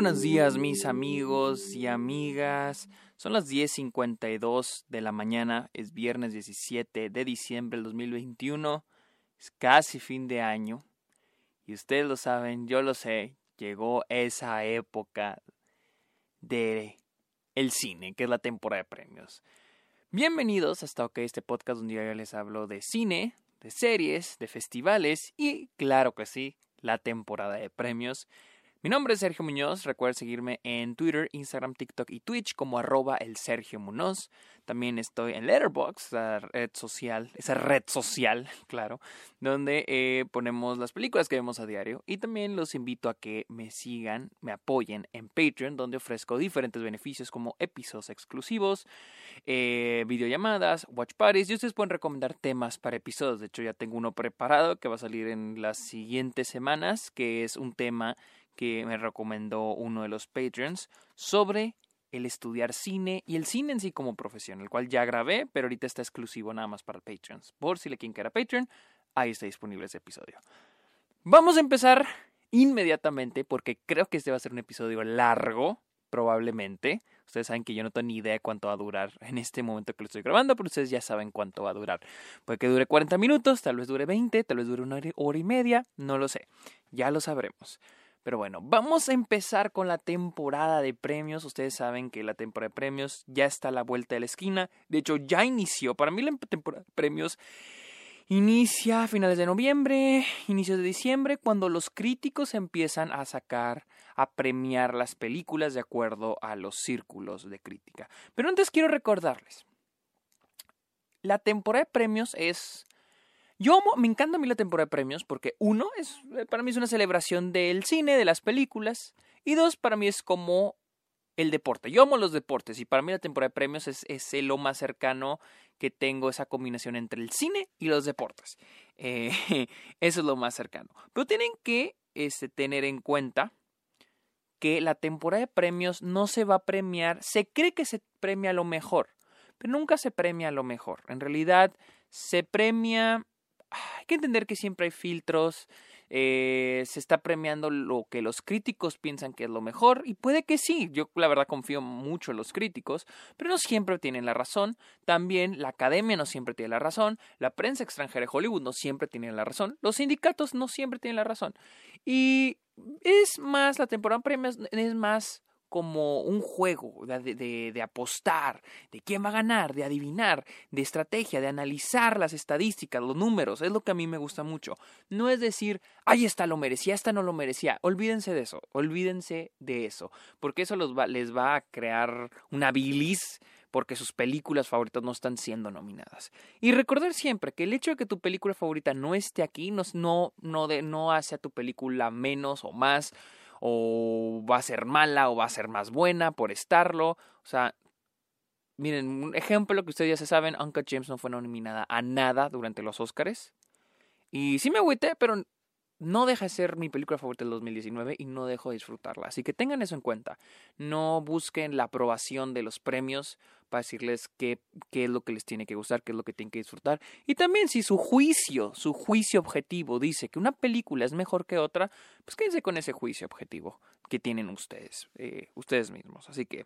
buenos días mis amigos y amigas. Son las 10.52 de la mañana, es viernes 17 de diciembre del 2021, es casi fin de año. Y ustedes lo saben, yo lo sé, llegó esa época de el cine, que es la temporada de premios. Bienvenidos hasta OK, este podcast donde yo les hablo de cine, de series, de festivales y, claro que sí, la temporada de premios. Mi nombre es Sergio Muñoz, recuerda seguirme en Twitter, Instagram, TikTok y Twitch como arroba el Sergio Muñoz. También estoy en Letterboxd, esa red social, esa red social, claro, donde eh, ponemos las películas que vemos a diario. Y también los invito a que me sigan, me apoyen en Patreon, donde ofrezco diferentes beneficios como episodios exclusivos, eh, videollamadas, watch parties. Y ustedes pueden recomendar temas para episodios. De hecho, ya tengo uno preparado que va a salir en las siguientes semanas, que es un tema que me recomendó uno de los Patreons sobre el estudiar cine y el cine en sí como profesión, el cual ya grabé, pero ahorita está exclusivo nada más para Patreons. Por si le quien quiera Patreon, ahí está disponible ese episodio. Vamos a empezar inmediatamente porque creo que este va a ser un episodio largo, probablemente. Ustedes saben que yo no tengo ni idea de cuánto va a durar en este momento que lo estoy grabando, pero ustedes ya saben cuánto va a durar. Puede que dure 40 minutos, tal vez dure 20, tal vez dure una hora y media, no lo sé. Ya lo sabremos. Pero bueno, vamos a empezar con la temporada de premios. Ustedes saben que la temporada de premios ya está a la vuelta de la esquina. De hecho, ya inició. Para mí la temporada de premios inicia a finales de noviembre, inicios de diciembre, cuando los críticos empiezan a sacar, a premiar las películas de acuerdo a los círculos de crítica. Pero antes quiero recordarles. La temporada de premios es yo me encanta a mí la temporada de premios porque uno, es, eh, para mí es una celebración del cine, de las películas, y dos, para mí es como el deporte. Yo amo los deportes y para mí la temporada de premios es, es lo más cercano que tengo esa combinación entre el cine y los deportes. Eh, eso es lo más cercano. Pero tienen que este, tener en cuenta que la temporada de premios no se va a premiar, se cree que se premia lo mejor, pero nunca se premia lo mejor. En realidad se premia hay que entender que siempre hay filtros, eh, se está premiando lo que los críticos piensan que es lo mejor y puede que sí, yo la verdad confío mucho en los críticos, pero no siempre tienen la razón, también la academia no siempre tiene la razón, la prensa extranjera de Hollywood no siempre tiene la razón, los sindicatos no siempre tienen la razón y es más, la temporada premios es más como un juego de, apostar, de quién va a ganar, de adivinar, de estrategia, de analizar las estadísticas, los números, es lo que a mí me gusta mucho. No es decir, ahí está lo merecía, esta no lo merecía. Olvídense de eso, olvídense de eso, porque eso les va a crear una bilis porque sus películas favoritas no están siendo nominadas. Y recordar siempre que el hecho de que tu película favorita no esté aquí no hace a tu película menos o más o va a ser mala o va a ser más buena por estarlo. O sea, miren, un ejemplo que ustedes ya se saben, Uncle James no fue nominada a nada durante los Oscars. Y sí me agüité, pero no deja de ser mi película favorita del 2019 y no dejo de disfrutarla. Así que tengan eso en cuenta. No busquen la aprobación de los premios para decirles qué, es lo que les tiene que gustar, qué es lo que tienen que disfrutar. Y también si su juicio, su juicio objetivo dice que una película es mejor que otra, pues quédense con ese juicio objetivo que tienen ustedes, eh, ustedes mismos. Así que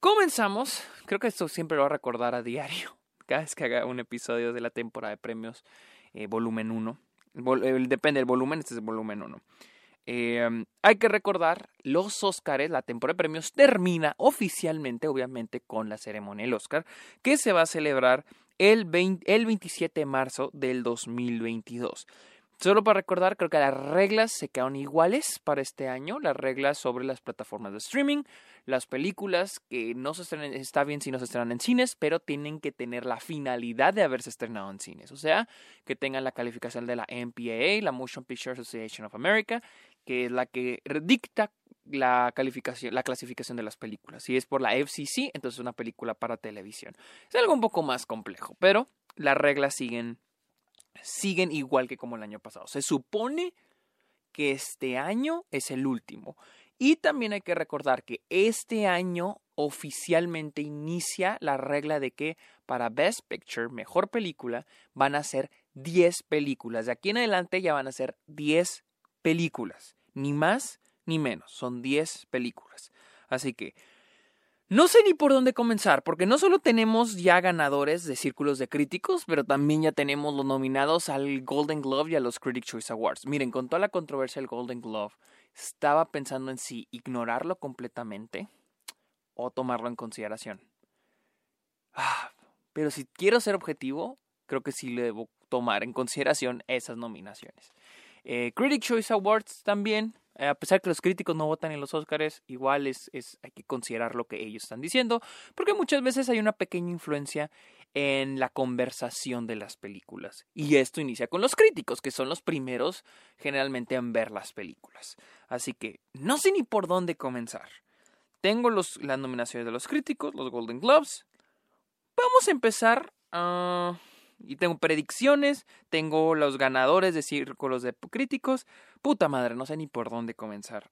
comenzamos. Creo que esto siempre lo voy a recordar a diario, cada vez que haga un episodio de la temporada de premios, eh, volumen 1 depende del volumen, este es el volumen 1. Em, hay que recordar, los Oscars, la temporada de premios termina oficialmente, obviamente, con la ceremonia del Oscar, que se va a celebrar el, el 27 de marzo del 2022. Solo para recordar, creo que las reglas se quedaron iguales para este año, las reglas sobre las plataformas de streaming, las películas que no se estrenan, está bien si no se estrenan en cines, pero tienen que tener la finalidad de haberse estrenado en cines, o sea, que tengan la calificación de la MPAA, la Motion Picture Association of America, que es la que dicta la calificación, la clasificación de las películas. Si es por la FCC, entonces es una película para televisión. Es algo un poco más complejo, pero las reglas siguen siguen igual que como el año pasado. Se supone que este año es el último. Y también hay que recordar que este año oficialmente inicia la regla de que para Best Picture, mejor película, van a ser 10 películas. De aquí en adelante ya van a ser 10 películas. Ni más ni menos. Son 10 películas. Así que no sé ni por dónde comenzar, porque no solo tenemos ya ganadores de círculos de críticos, pero también ya tenemos los nominados al Golden Glove y a los Critic Choice Awards. Miren, con toda la controversia del Golden Glove, estaba pensando en si ignorarlo completamente o tomarlo en consideración. Ah, pero si quiero ser objetivo, creo que sí le debo tomar en consideración esas nominaciones. Eh, Critic Choice Awards también, a pesar que los críticos no votan en los Oscars, igual es, es, hay que considerar lo que ellos están diciendo, porque muchas veces hay una pequeña influencia en la conversación de las películas. Y esto inicia con los críticos, que son los primeros generalmente en ver las películas. Así que no sé ni por dónde comenzar. Tengo los, las nominaciones de los críticos, los Golden Globes. Vamos a empezar a... Y tengo predicciones, tengo los ganadores de círculos de críticos. Puta madre, no sé ni por dónde comenzar.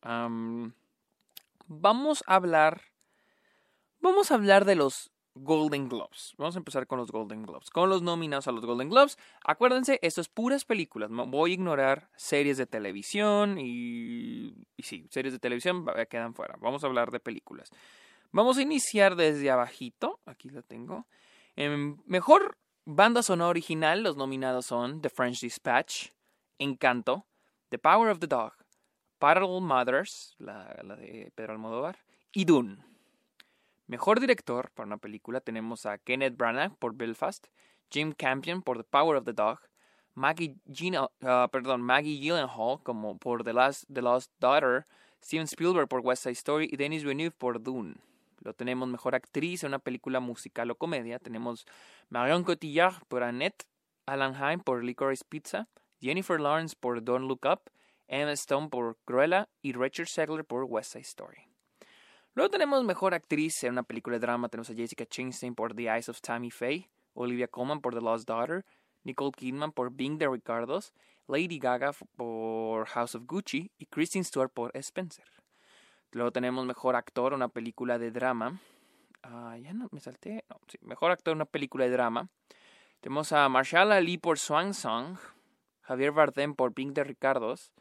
vamos a hablar. Vamos a hablar de los Golden Globes. Vamos a empezar con los Golden Globes. Con los nominados a los Golden Globes. Acuérdense, esto es puras películas. Voy a ignorar series de televisión y. Y sí, series de televisión quedan fuera. Vamos a hablar de películas. Vamos a iniciar desde abajito. Aquí lo tengo. mejor Banda sonora original, los nominados son The French Dispatch, Encanto, The Power of the Dog, Parallel Mothers, la, de Pedro Almodóvar, y Dune. Mejor director para una película tenemos a Kenneth Branagh por Belfast, Jim Campion por The Power of the Dog, Maggie, uh, perdón, Maggie Gyllenhaal como por The, Last, the Lost Daughter, Steven Spielberg por West Side Story y Denis Villeneuve por Dune. Lo tenemos mejor actriz en una película musical o comedia. Tenemos Marion Cotillard por Annette, Alan Haim por Licorice Pizza, Jennifer Lawrence por Don't Look Up, Emma Stone por Cruella y Richard Segler por West Side Story. Luego tenemos mejor actriz en una película de drama. Tenemos a Jessica Chastain por The Eyes of Tammy Faye, Olivia Colman por The Lost Daughter, Nicole Kidman por Being the Ricardos, Lady Gaga por House of Gucci y Kristen Stewart por Spencer. Luego tenemos mejor actor, una película de drama. Ah, ya no me salté. No, mejor actor, una película de drama. Tenemos a Marshall Ali por Swan Song, Javier Bardem por Pink de Ricardos,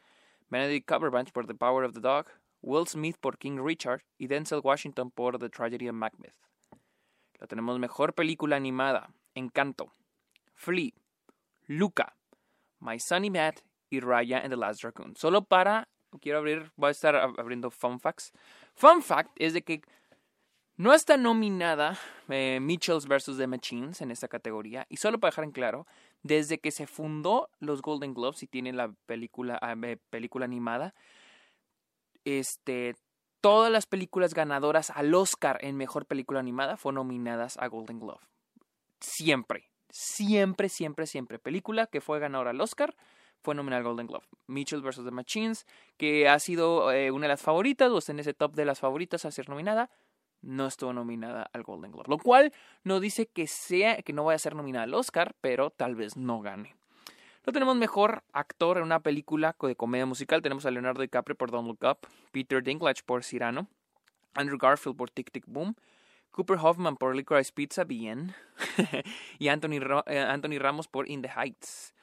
Benedict Cumberbatch por The Power of the Dog, Will Smith por King Richard y Denzel Washington por The Tragedy of Macbeth. Lo tenemos mejor película animada, Encanto, Flea, Luca, My Sunny Matt y Raya and the Last Raccoon. Solo para quiero abrir, voy a estar abriendo fun facts. Fun fact es de que no está nominada eh, Mitchells vs. The Machines en esta categoría. Y solo para dejar en claro, desde que se fundó los Golden Globes y tiene la película, ah, película animada, este, todas las películas ganadoras al Oscar en Mejor Película Animada fueron nominadas a Golden Globe. Siempre, siempre, siempre, siempre. Película que fue ganadora al Oscar fue nominada al Golden Glove. Mitchell vs. The Machines, que ha sido eh, una de las favoritas, o está en ese top de las favoritas a ser nominada, no estuvo nominada al Golden Glove. Lo cual no dice que sea, que no vaya a ser nominada al Oscar, pero tal vez no gane. No tenemos mejor actor en una película de comedia musical. Tenemos a Leonardo DiCaprio por Don't Look Up, Peter Dinklage por Cyrano, Andrew Garfield por Tic Tic Boom, Cooper Hoffman por Licorice Pizza, bien, y Anthony, eh, Anthony Ramos por In the Heights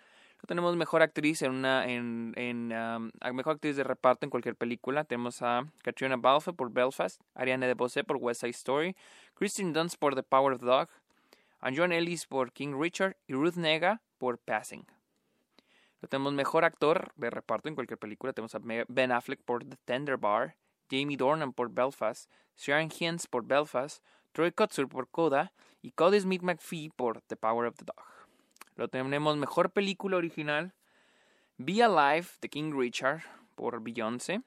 tenemos mejor actriz en una en, en mejor actriz de reparto en cualquier película. Tenemos a Katrina Balfe por Belfast, Ariane DeBose por West Side Story, Kristen Dunst por The Power of the Dog, a John Ellis por King Richard y Ruth Nega por Passing. tenemos mejor actor de reparto en cualquier película. Tenemos a Ben Affleck por The Tender Bar, Jamie Dornan por Belfast, Sharon Hines por Belfast, Troy Kotsur por Coda y Cody Smith McPhee por The Power of the Dog. Lo tenemos mejor película original. Be Alive de King Richard por Beyoncé.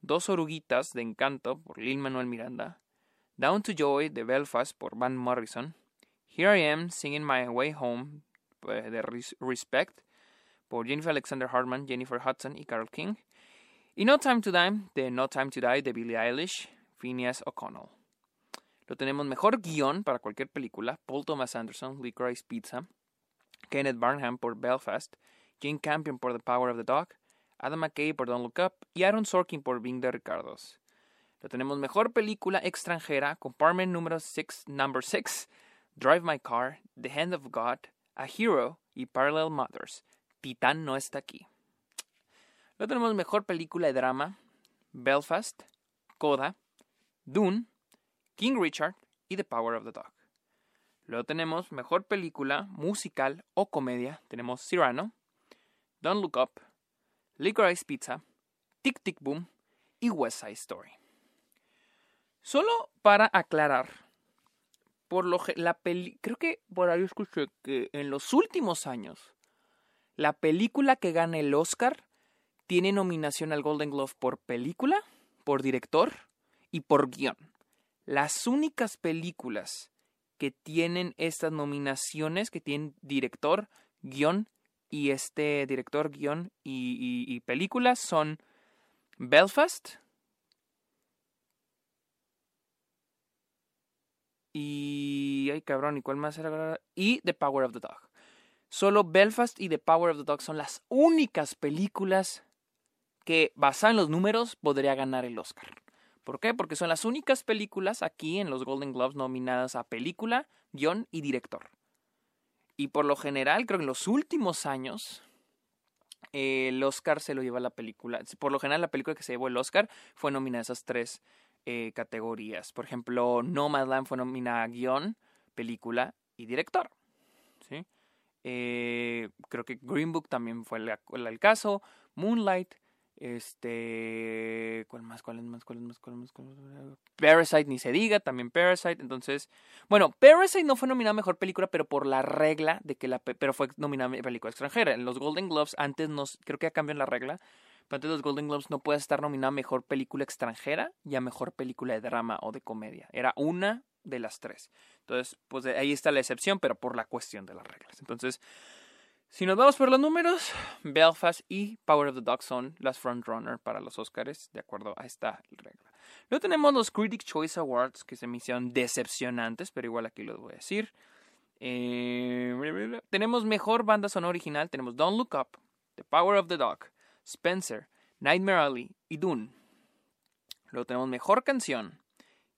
Dos oruguitas de Encanto por Lin Manuel Miranda. Down to Joy de Belfast por Van Morrison. Here I Am Singing My Way Home eh, de Respect por Jennifer Alexander Hartman, Jennifer Hudson y Carol King. Y No Time to Die de No Time to Die de Billie Eilish, Phineas O'Connell. Lo tenemos mejor guion para cualquier película. Paul Thomas Anderson, Licorice Pizza. Kenneth Barnham por Belfast, Jane Campion por The Power of the Dog, Adam McKay por Don't Look Up y Aaron Sorkin por Being the Ricardos. Lo tenemos mejor película extranjera, Compartment número 6, number 6, Drive My Car, The Hand of God, A Hero y Parallel Mothers. Titán no está aquí. Lo tenemos mejor película de drama, Belfast, Coda, Dune, King Richard y The Power of the Dog. Luego tenemos mejor película, musical o comedia. Tenemos Cyrano, Don't Look Up, Licorice Pizza, Tic Tic Boom y West Side Story. Solo para aclarar, por lo la creo que por ahí escuché que en los últimos años la película que gana el Oscar tiene nominación al Golden Glove por película, por director y por guion. Las únicas películas que tienen estas nominaciones, que tienen director, guion y este director, guion y, películas son Belfast y... ay cabrón, ¿y cuál más era? Y The Power of the Dog. Solo Belfast y The Power of the Dog son las únicas películas que, basadas en los números, podría ganar el Oscar. ¿Por qué? Porque son las únicas películas aquí en los Golden Globes nominadas a película, guion y director. Y por lo general, creo que en los últimos años, el Oscar se lo lleva la película. Por lo general, la película que se llevó el Oscar fue nominada a esas tres eh, categorías. Por ejemplo, Nomadland fue nominada a guion, película y director. ¿sí? Eh, creo que Green Book también fue el caso. Moonlight, este. ¿Cuál más? ¿Cuál es más? ¿Cuál es más? ¿Cuál es más? Parasite, ni se diga, también Parasite. Entonces, bueno, Parasite no fue nominada mejor película, pero por la regla de que la. Pero fue nominada a película extranjera. En los Golden Globes, antes nos. Creo que ya cambian la regla. Pero antes los Golden Globes no puedes estar nominada a mejor película extranjera y a mejor película de drama o de comedia. Era una de las tres. Entonces, pues ahí está la excepción, pero por la cuestión de las reglas. Entonces, si nos vamos por los números, Belfast y Power of the Dog son las frontrunner para los Oscars, de acuerdo a esta regla. Luego tenemos los Critic Choice Awards, que se me hicieron decepcionantes, pero igual aquí los voy a decir. Eh, tenemos mejor banda sonora original, tenemos Don't Look Up, The Power of the Dog, Spencer, Nightmare Alley y Dune. Luego tenemos mejor canción,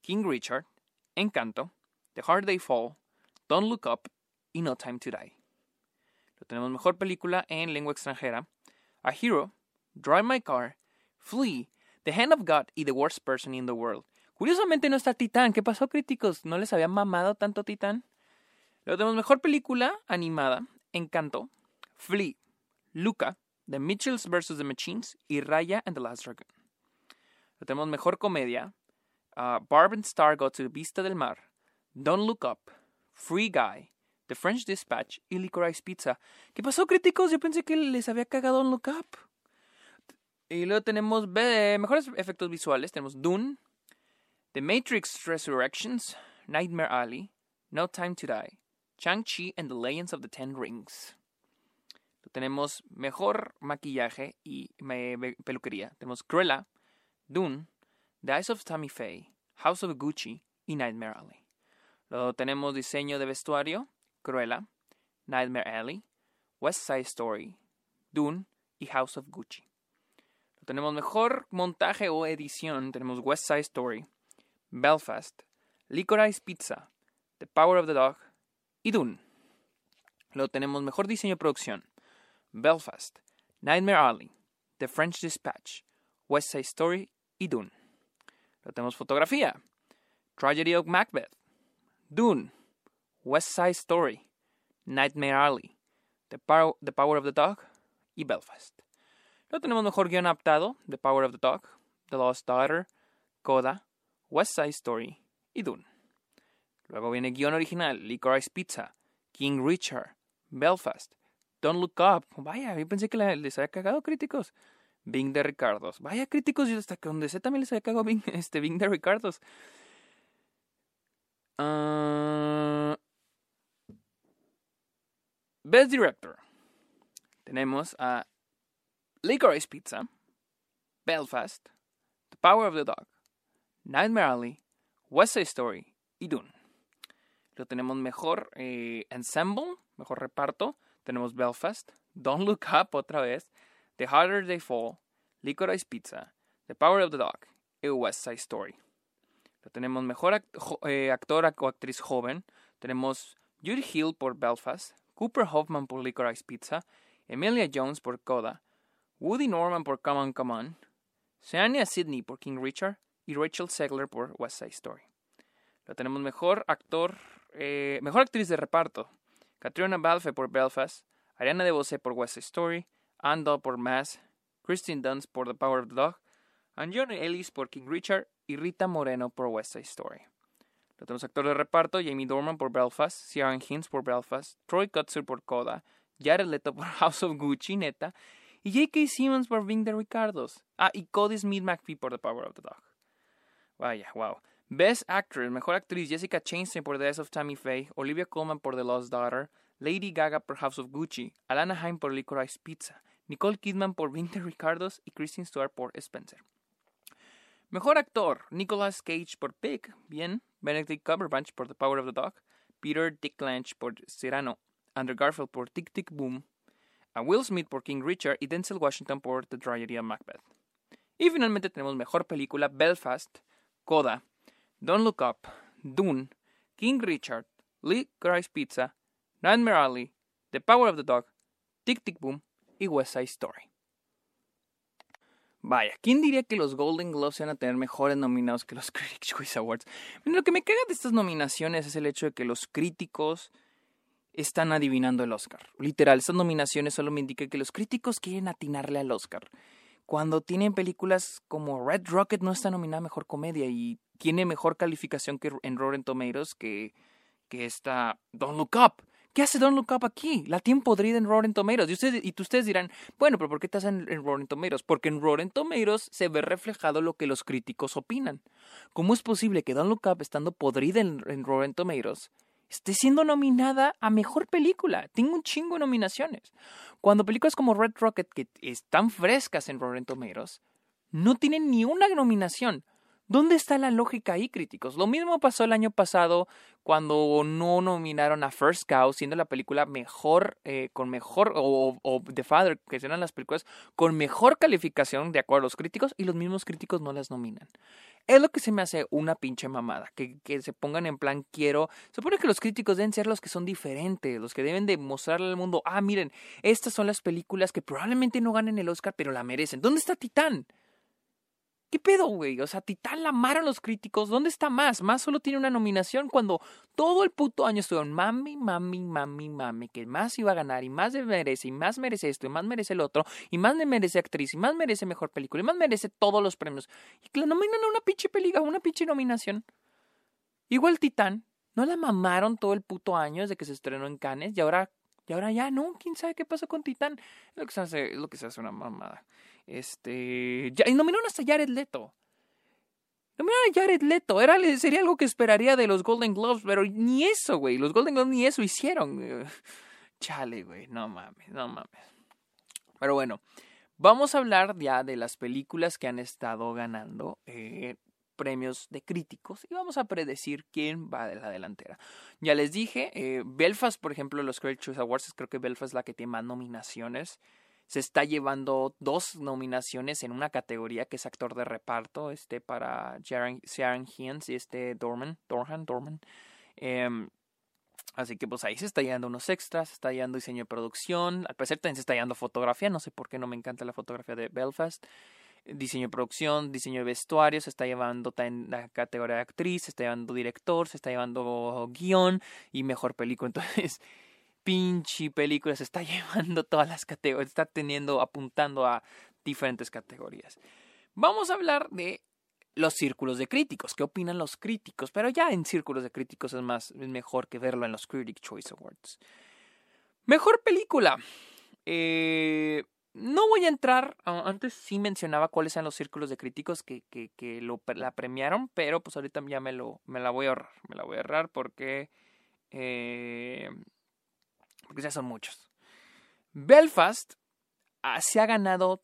King Richard, Encanto, The Hard Day Fall, Don't Look Up y No Time to Die. Lo tenemos mejor película en lengua extranjera. A Hero, Drive My Car, Flee, The Hand of God y The Worst Person in the World. Curiosamente no está Titán. ¿Qué pasó, críticos? ¿No les había mamado tanto Titán? Luego tenemos mejor película animada, Encanto, Flea, Luca, The Mitchells vs. The Machines y Raya and the Last Dragon. Luego tenemos mejor comedia, uh, Barb and Star Go to Vista del Mar, Don't Look Up, Free Guy, The French Dispatch y Licorice Pizza. ¿Qué pasó, críticos? Yo pensé que les había cagado un Look Up. Y luego tenemos mejores efectos visuales. Tenemos Dune, The Matrix Resurrections, Nightmare Alley, No Time to Die, Chang-Chi and the Legends of the Ten Rings. Tenemos mejor maquillaje y peluquería. Tenemos Cruella, Dune, The Eyes of Tammy Faye, House of Gucci y Nightmare Alley. Luego tenemos diseño de vestuario, Cruella, Nightmare Alley, West Side Story, Dune y House of Gucci. Tenemos mejor montaje o edición. Tenemos West Side Story, Belfast, Licorice Pizza, The Power of the Dog y Dune. Luego tenemos mejor diseño y producción. Belfast, Nightmare Alley, The French Dispatch, West Side Story y Dune. Luego tenemos fotografía. Tragedy of Macbeth, Dune, West Side Story, Nightmare Alley, The Power, the Power of the Dog y Belfast. Luego tenemos mejor guion adaptado, The Power of the Dog, The Lost Daughter, Coda, West Side Story y Dune. Luego viene guion original, Licorice Pizza, King Richard, Belfast, Don't Look Up. Vaya, yo pensé que les había cagado críticos. Bing de Ricardos. Vaya críticos, yo hasta que donde sé también les había cagado Bing, este, de Ricardos. Uh, Best Director. Tenemos a Licorice Pizza, Belfast, The Power of the Dog, Nightmare Alley, West Side Story y Dune. Lo tenemos mejor eh, ensemble, mejor reparto. Tenemos Belfast, Don't Look Up otra vez, The Harder They Fall, Licorice Pizza, The Power of the Dog y West Side Story. Lo tenemos mejor eh, actor o actriz joven. Tenemos Judy Hill por Belfast, Cooper Hoffman por Licorice Pizza, Emilia Jones por Coda, Woody Norman por Come On Come On, Seania Sidney por King Richard y Rachel Segler por West Side Story. Lo tenemos mejor actor, eh, mejor actriz de reparto. Catriona Balfe por Belfast, Ariana DeBose por West Side Story, Anne por Mass, Christine Dunst por The Power of the Dog, and John Ellis por King Richard y Rita Moreno por West Side Story. Lo tenemos actor de reparto, Jamie Dorman por Belfast, Ciaran Hinds por Belfast, Troy Kutzer por Coda, Jared Leto por House of Gucci, neta, y J.K. Simmons por Ving de Ricardos. Ah, y Cody Smith McPhee por The Power of the Dog. Vaya, wow. Best Actress, Mejor Actriz, Jessica Chastain por The Eyes of Tammy Faye, Olivia Colman por The Lost Daughter, Lady Gaga por House of Gucci, Alana Haim por Licorice Pizza, Nicole Kidman por de Ricardos y Kristen Stewart por Spencer. Mejor actor, Nicolas Cage por Pig, bien, Benedict Cumberbatch por The Power of the Dog, Peter Dinklage por Cyrano, Andrew Garfield por Tic Tic Boom, a Will Smith por King Richard y Denzel Washington por The Tragedy of Macbeth. Y finalmente tenemos mejor película Belfast, Coda, Don't Look Up, Dune, King Richard, Lee Christ Pizza, Nightmare Alley, The Power of the Dog, Tic Tic Boom y West Side Story. Vaya, ¿quién diría que los Golden Globes iban a tener mejores nominados que los Critics' Choice Awards? Lo que me caga de estas nominaciones es el hecho de que los críticos están adivinando el Oscar. Literal, estas nominaciones solo me indican que los críticos quieren atinarle al Oscar. Cuando tienen películas como Red Rocket no está nominada a Mejor Comedia y tiene mejor calificación que en Rotten Tomatoes que, que esta Don't Look Up. ¿Qué hace Don't Look Up aquí? La tiene podrida en Rotten Tomatoes. Y ustedes, y ustedes dirán, bueno, pero ¿por qué te hacen en Rotten Tomatoes? Porque en Rotten Tomatoes se ve reflejado lo que los críticos opinan. ¿Cómo es posible que Don't Look estando podrida en, en Rotten Tomatoes, esté siendo nominada a Mejor Película? Tengo un chingo de nominaciones. Cuando películas como Red Rocket, que están frescas en Rotten Tomatoes, no tienen ni una nominación. ¿Dónde está la lógica ahí, críticos? Lo mismo pasó el año pasado cuando no nominaron a First Cow, siendo la película mejor, eh, con mejor, o, The Father, que eran las películas con mejor calificación de acuerdo a los críticos, y los mismos críticos no las nominan. Es lo que se me hace una pinche mamada, que, que se pongan en plan quiero. Supone que los críticos deben ser los que son diferentes, los que deben de mostrarle al mundo, ah, miren, estas son las películas que probablemente no ganen el Oscar, pero la merecen. ¿Dónde está Titán? ¿Qué pedo, güey? O sea, Titán la amaron los críticos. ¿Dónde está más? Más solo tiene una nominación cuando todo el puto año estuvieron mami, mami, mami, mami, que más iba a ganar y más merece y más merece esto y más merece el otro y más merece actriz y más merece mejor película y más merece todos los premios. Y que la nominan a una pinche película, una pinche nominación. Igual Titán, ¿no la mamaron todo el puto año desde que se estrenó en Cannes y ahora, y ahora ya no? ¿Quién sabe qué pasó con Titán? Lo que se hace, es lo que se hace una mamada. Este. Ya, y nominaron hasta Jared Leto. Nominaron a Jared Leto. Era, sería algo que esperaría de los Golden Globes, pero ni eso, güey. Los Golden Globes ni eso hicieron. Chale, güey. No mames, no mames. Pero bueno, vamos a hablar ya de las películas que han estado ganando eh, premios de críticos y vamos a predecir quién va de la delantera. Ya les dije, eh, Belfast, por ejemplo, los Critics Awards, creo que Belfast es la que tiene más nominaciones se está llevando dos nominaciones en una categoría que es actor de reparto, este para Sharon Hiens y este Dorman, Dorhan, Dorman. Em, así que pues ahí se está llevando unos extras, se está llevando diseño de producción, al parecer también se está llevando fotografía, no sé por qué no me encanta la fotografía de Belfast. Diseño de producción, diseño de vestuario, se está llevando la categoría de actriz, se está llevando director, se está llevando guion y mejor película. Entonces, pinche película se está llevando todas las categorías, está teniendo, apuntando a diferentes categorías. Vamos a hablar de los círculos de críticos, qué opinan los críticos, pero ya en círculos de críticos es más, es mejor que verlo en los Critic Choice Awards. Mejor película. Eh, no voy a entrar, antes sí mencionaba cuáles eran los círculos de críticos que, que, lo, la premiaron, pero pues ahorita ya me, lo, me la voy a ahorrar, me la voy a ahorrar porque eh, porque ya son muchos. Belfast se ha ganado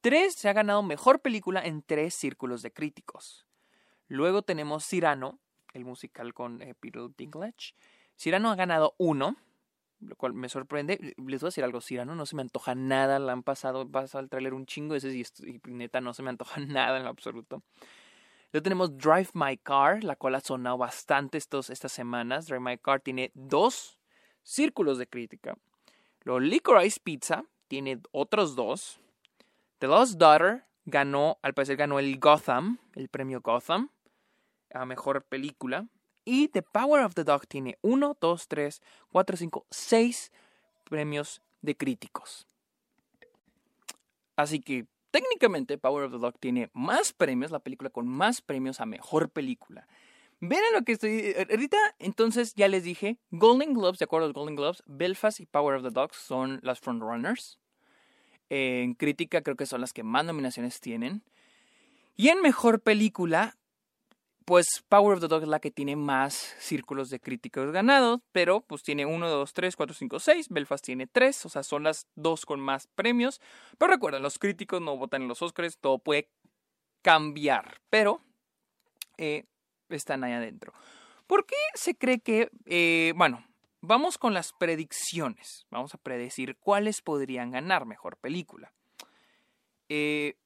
tres, se ha ganado mejor película en tres círculos de críticos. Luego tenemos Cyrano, el musical con eh, Peter Dinklage. Cyrano ha ganado uno, lo cual me sorprende. Les voy a decir algo, Cyrano no se me antoja nada, la han pasado, pasado al trailer un chingo ese y, y neta no se me antoja nada en lo absoluto. Luego tenemos Drive My Car, la cual ha sonado bastante estos, estas semanas. Drive My Car tiene dos círculos de crítica. Lo Licorice Pizza tiene otros dos. The Lost Daughter ganó, al parecer ganó el Gotham, el premio Gotham, a mejor película. Y The Power of the Dog tiene 1, 2, 3, 4, 5, 6 premios de críticos. Así que técnicamente Power of the Dog tiene más premios, la película con más premios a mejor película. Ven a lo que estoy. Eh, ahorita, entonces ya les dije: Golden Globes, de acuerdo a los Golden Globes, Belfast y Power of the Dog son las frontrunners. En crítica, creo que son las que más nominaciones tienen. Y en mejor película, pues Power of the Dog es la que tiene más círculos de críticos ganados, pero pues tiene 1, 2, 3, 4, 5, 6, Belfast tiene 3, o sea, son las dos con más premios. Pero recuerden, los críticos no votan en los Oscars, todo puede cambiar, pero eh, están ahí adentro. ¿Por qué se cree que, eh, bueno, vamos con las predicciones, vamos a predecir cuáles podrían ganar mejor película. Eh,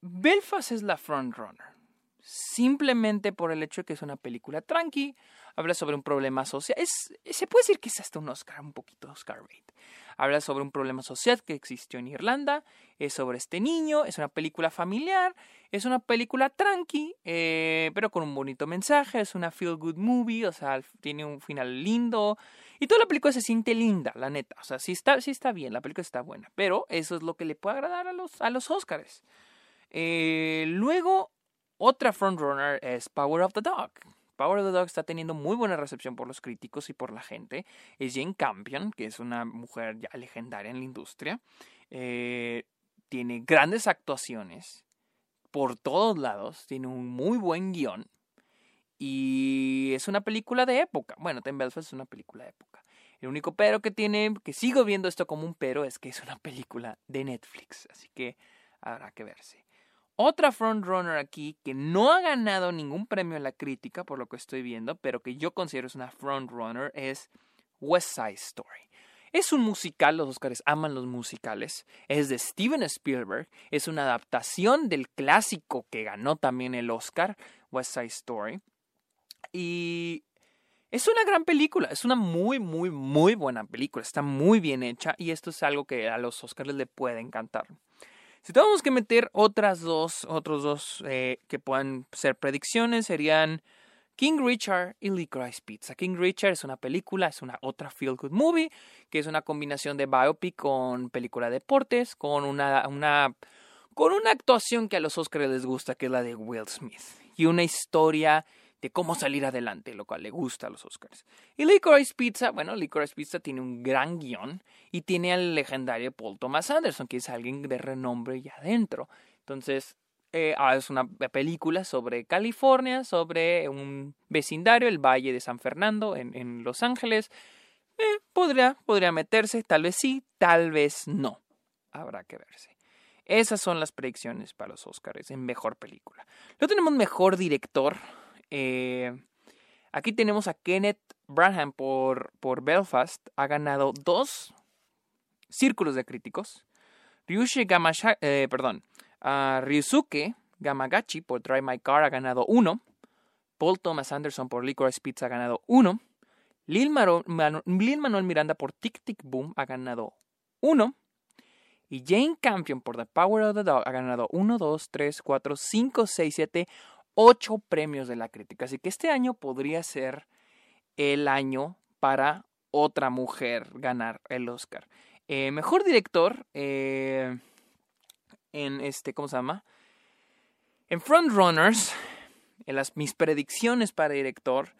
Belfast es la frontrunner simplemente por el hecho de que es una película tranqui, habla sobre un problema social, es, se puede decir que es hasta un Oscar, un poquito Oscar bait. Habla sobre un problema social que existió en Irlanda, es sobre este niño, es una película familiar, es una película tranqui, eh, pero con un bonito mensaje, es una feel good movie, o sea, tiene un final lindo, y toda la película se siente linda, la neta, o sea, sí está, sí está bien, la película está buena, pero eso es lo que le puede agradar a los, a los Oscars. Eh, luego otra frontrunner es Power of the Dog. Power of the Dog está teniendo muy buena recepción por los críticos y por la gente. Es Jane Campion, que es una mujer ya legendaria en la industria. Eh, tiene grandes actuaciones por todos lados. Tiene un muy buen guion. Y es una película de época. Bueno, Ten Belfast es una película de época. El único pero que tiene, que sigo viendo esto como un pero, es que es una película de Netflix. Así que habrá que verse. Otra frontrunner aquí que no ha ganado ningún premio en la crítica, por lo que estoy viendo, pero que yo considero es una frontrunner, es West Side Story. Es un musical, los Oscars aman los musicales. Es de Steven Spielberg. Es una adaptación del clásico que ganó también el Oscar, West Side Story. Y es una gran película, es una muy, muy, muy buena película. Está muy bien hecha y esto es algo que a los Oscars les puede encantar. Si tenemos que meter otras dos, otros dos eh, que puedan ser predicciones, serían King Richard y Licorice Pizza. King Richard es una película, es una otra feel good movie, que es una combinación de biopic con película de deportes, con una, una, con una actuación que a los Oscars les gusta, que es la de Will Smith. Y una historia de cómo salir adelante, lo cual le gusta a los Oscars. Y Licorice Pizza, bueno, Licorice Pizza tiene un gran guion y tiene al legendario Paul Thomas Anderson, que es alguien de renombre ya adentro. Entonces, eh, ah, es una película sobre California, sobre un vecindario, el Valle de San Fernando, en, Los Ángeles. Eh, podría, podría meterse, tal vez sí, tal vez no. Habrá que verse. Esas son las predicciones para los Oscars en mejor película. Luego tenemos mejor director. Eh, aquí tenemos a Kenneth Branham por, por Belfast. Ha ganado dos círculos de críticos. Ryushi eh, perdón, Ryusuke Gamagachi por Drive My Car ha ganado uno. Paul Thomas Anderson por Licorice Pizza ha ganado uno. Lil, Manuel Miranda por Tic Tic Boom ha ganado uno. Y Jane Campion por The Power of the Dog ha ganado 1, 2, 3, 4, 5, 6, 7, 8 premios de la crítica. Así que este año podría ser el año para otra mujer ganar el Oscar. Eh, mejor director eh, en este, ¿cómo se llama? En Frontrunners, en las, mis predicciones para director,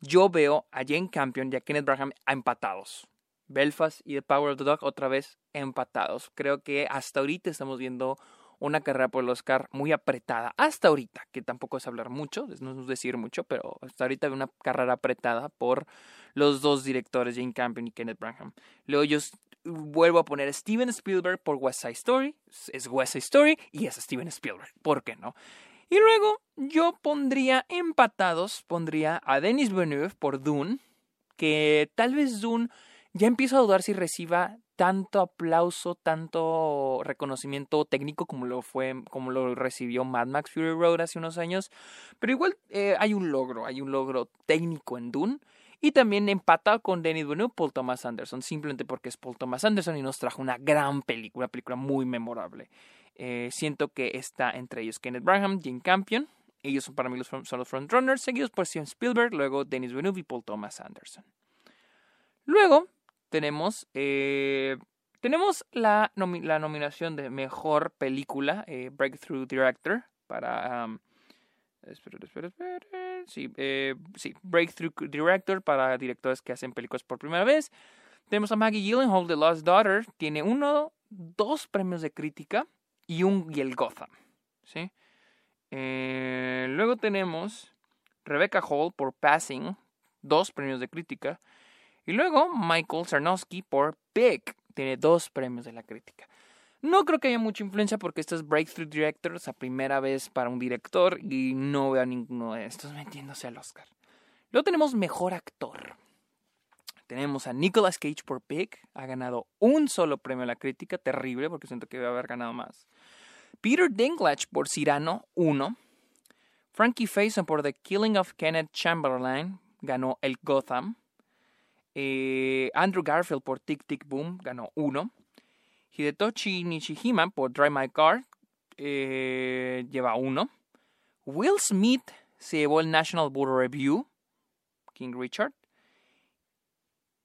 yo veo a Jane Campion y a Kenneth Braham empatados. Belfast y The Power of the Dog otra vez empatados. Creo que hasta ahorita estamos viendo una carrera por el Oscar muy apretada. Hasta ahorita, que tampoco es hablar mucho, no es decir mucho, pero hasta ahorita una carrera apretada por los dos directores, Jane Campion y Kenneth Branham. Luego yo vuelvo a poner a Steven Spielberg por West Side Story, es West Side Story y es Steven Spielberg, ¿por qué no? Y luego yo pondría empatados, pondría a Denis Villeneuve por Dune, que tal vez Dune ya empiezo a dudar si reciba tanto aplauso, tanto reconocimiento técnico como lo fue, como lo recibió Mad Max Fury Road hace unos años. Pero igual eh, hay un logro, hay un logro técnico en Dune. Y también empatado con Denis Villeneuve, Paul Thomas Anderson, simplemente porque es Paul Thomas Anderson y nos trajo una gran película, una película muy memorable. Eh, siento que está entre ellos Kenneth Branham, Jim Campion, ellos son para mí los, son los frontrunners, seguidos por Steven Spielberg, luego Denis Villeneuve y Paul Thomas Anderson. Luego tenemos, eh, tenemos la, la, nominación de Mejor Película, eh, Breakthrough Director, para... Um, espera, espera, espera. Sí, eh, sí, Breakthrough Director para directores que hacen películas por primera vez. Tenemos a Maggie Gyllenhaal, The Lost Daughter. Tiene uno, dos premios de crítica y un y el Gotham. ¿sí? Eh, luego tenemos Rebecca Hall por Passing, dos premios de crítica. Y luego Michael Sarnowski por Big, tiene dos premios de la crítica. No creo que haya mucha influencia porque esto es Breakthrough Directors, a primera vez para un director, y no veo a ninguno de estos metiéndose al Oscar. Luego tenemos Mejor Actor. Tenemos a Nicolas Cage por Big, ha ganado un solo premio a la crítica, terrible porque siento que debe haber ganado más. Peter Dinklage por Cyrano 1. Frankie Faison por The Killing of Kenneth Chamberlain ganó el Gotham. Eh, Andrew Garfield por Tic Tic Boom ganó 1. Hidetoshi Nishihima por Drive My Car eh, lleva 1. Will Smith se llevó el National Board Review, King Richard.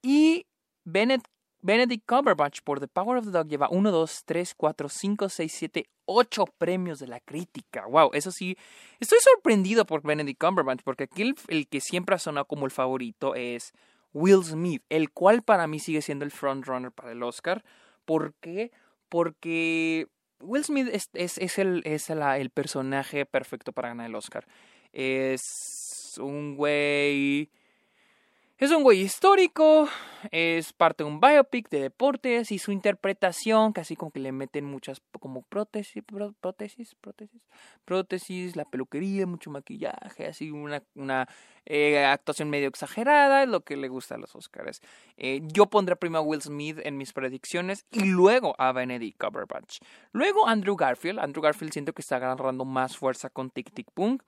Y Benedict Cumberbatch por The Power of the Dog lleva 1, 2, 3, 4, 5, 6, 7, 8 premios de la crítica. Wow, eso sí, estoy sorprendido por Benedict Cumberbatch porque aquí el, que siempre ha sonado como el favorito es Will Smith, el cual para mí sigue siendo el frontrunner para el Oscar. ¿Por qué? Porque Will Smith es, es, el, es el personaje perfecto para ganar el Oscar. Es un güey es un güey histórico, es parte de un biopic de deportes y su interpretación, casi como que le meten muchas como prótesis, prótesis, prótesis, prótesis, la peluquería, mucho maquillaje, así una, una eh, actuación medio exagerada, es lo que le gusta a los Oscars. Eh, yo pondré primero a Will Smith en mis predicciones y luego a Benedict Cumberbatch. Luego Andrew Garfield, Andrew Garfield siento que está agarrando más fuerza con Tic Tic Punk.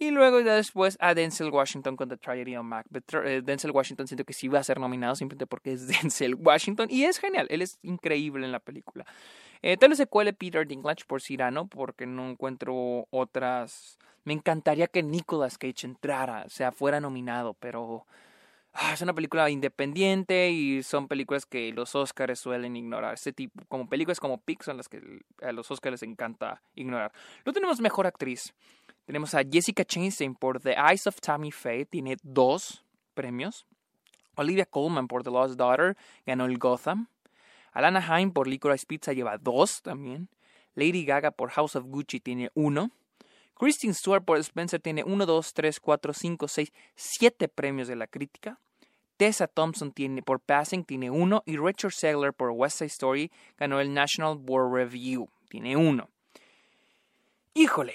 Y luego ya después a Denzel Washington con The Tragedy of Macbeth. Eh, Denzel Washington siento que sí va a ser nominado simplemente porque es Denzel Washington. Y es genial, él es increíble en la película. Eh, tal vez se cuele Peter Dinklage por Cyrano porque no encuentro otras... Me encantaría que Nicolas Cage entrara, o sea, fuera nominado, pero... Ah, es una película independiente y son películas que los Oscars suelen ignorar. Este tipo, como películas como Pix son las que a los Oscars les encanta ignorar. No tenemos mejor actriz. Tenemos a Jessica Chastain por The Eyes of Tammy Faye, tiene dos premios. Olivia Colman por The Lost Daughter ganó el Gotham. Alana Haim por Licorice Pizza lleva dos también. Lady Gaga por House of Gucci tiene uno. Kristen Stewart por Spencer tiene uno, dos, tres, cuatro, cinco, seis, siete premios de la crítica. Tessa Thompson tiene, por Passing tiene uno. Y Richard Segler por West Side Story ganó el National Board Review. Tiene uno. Híjole,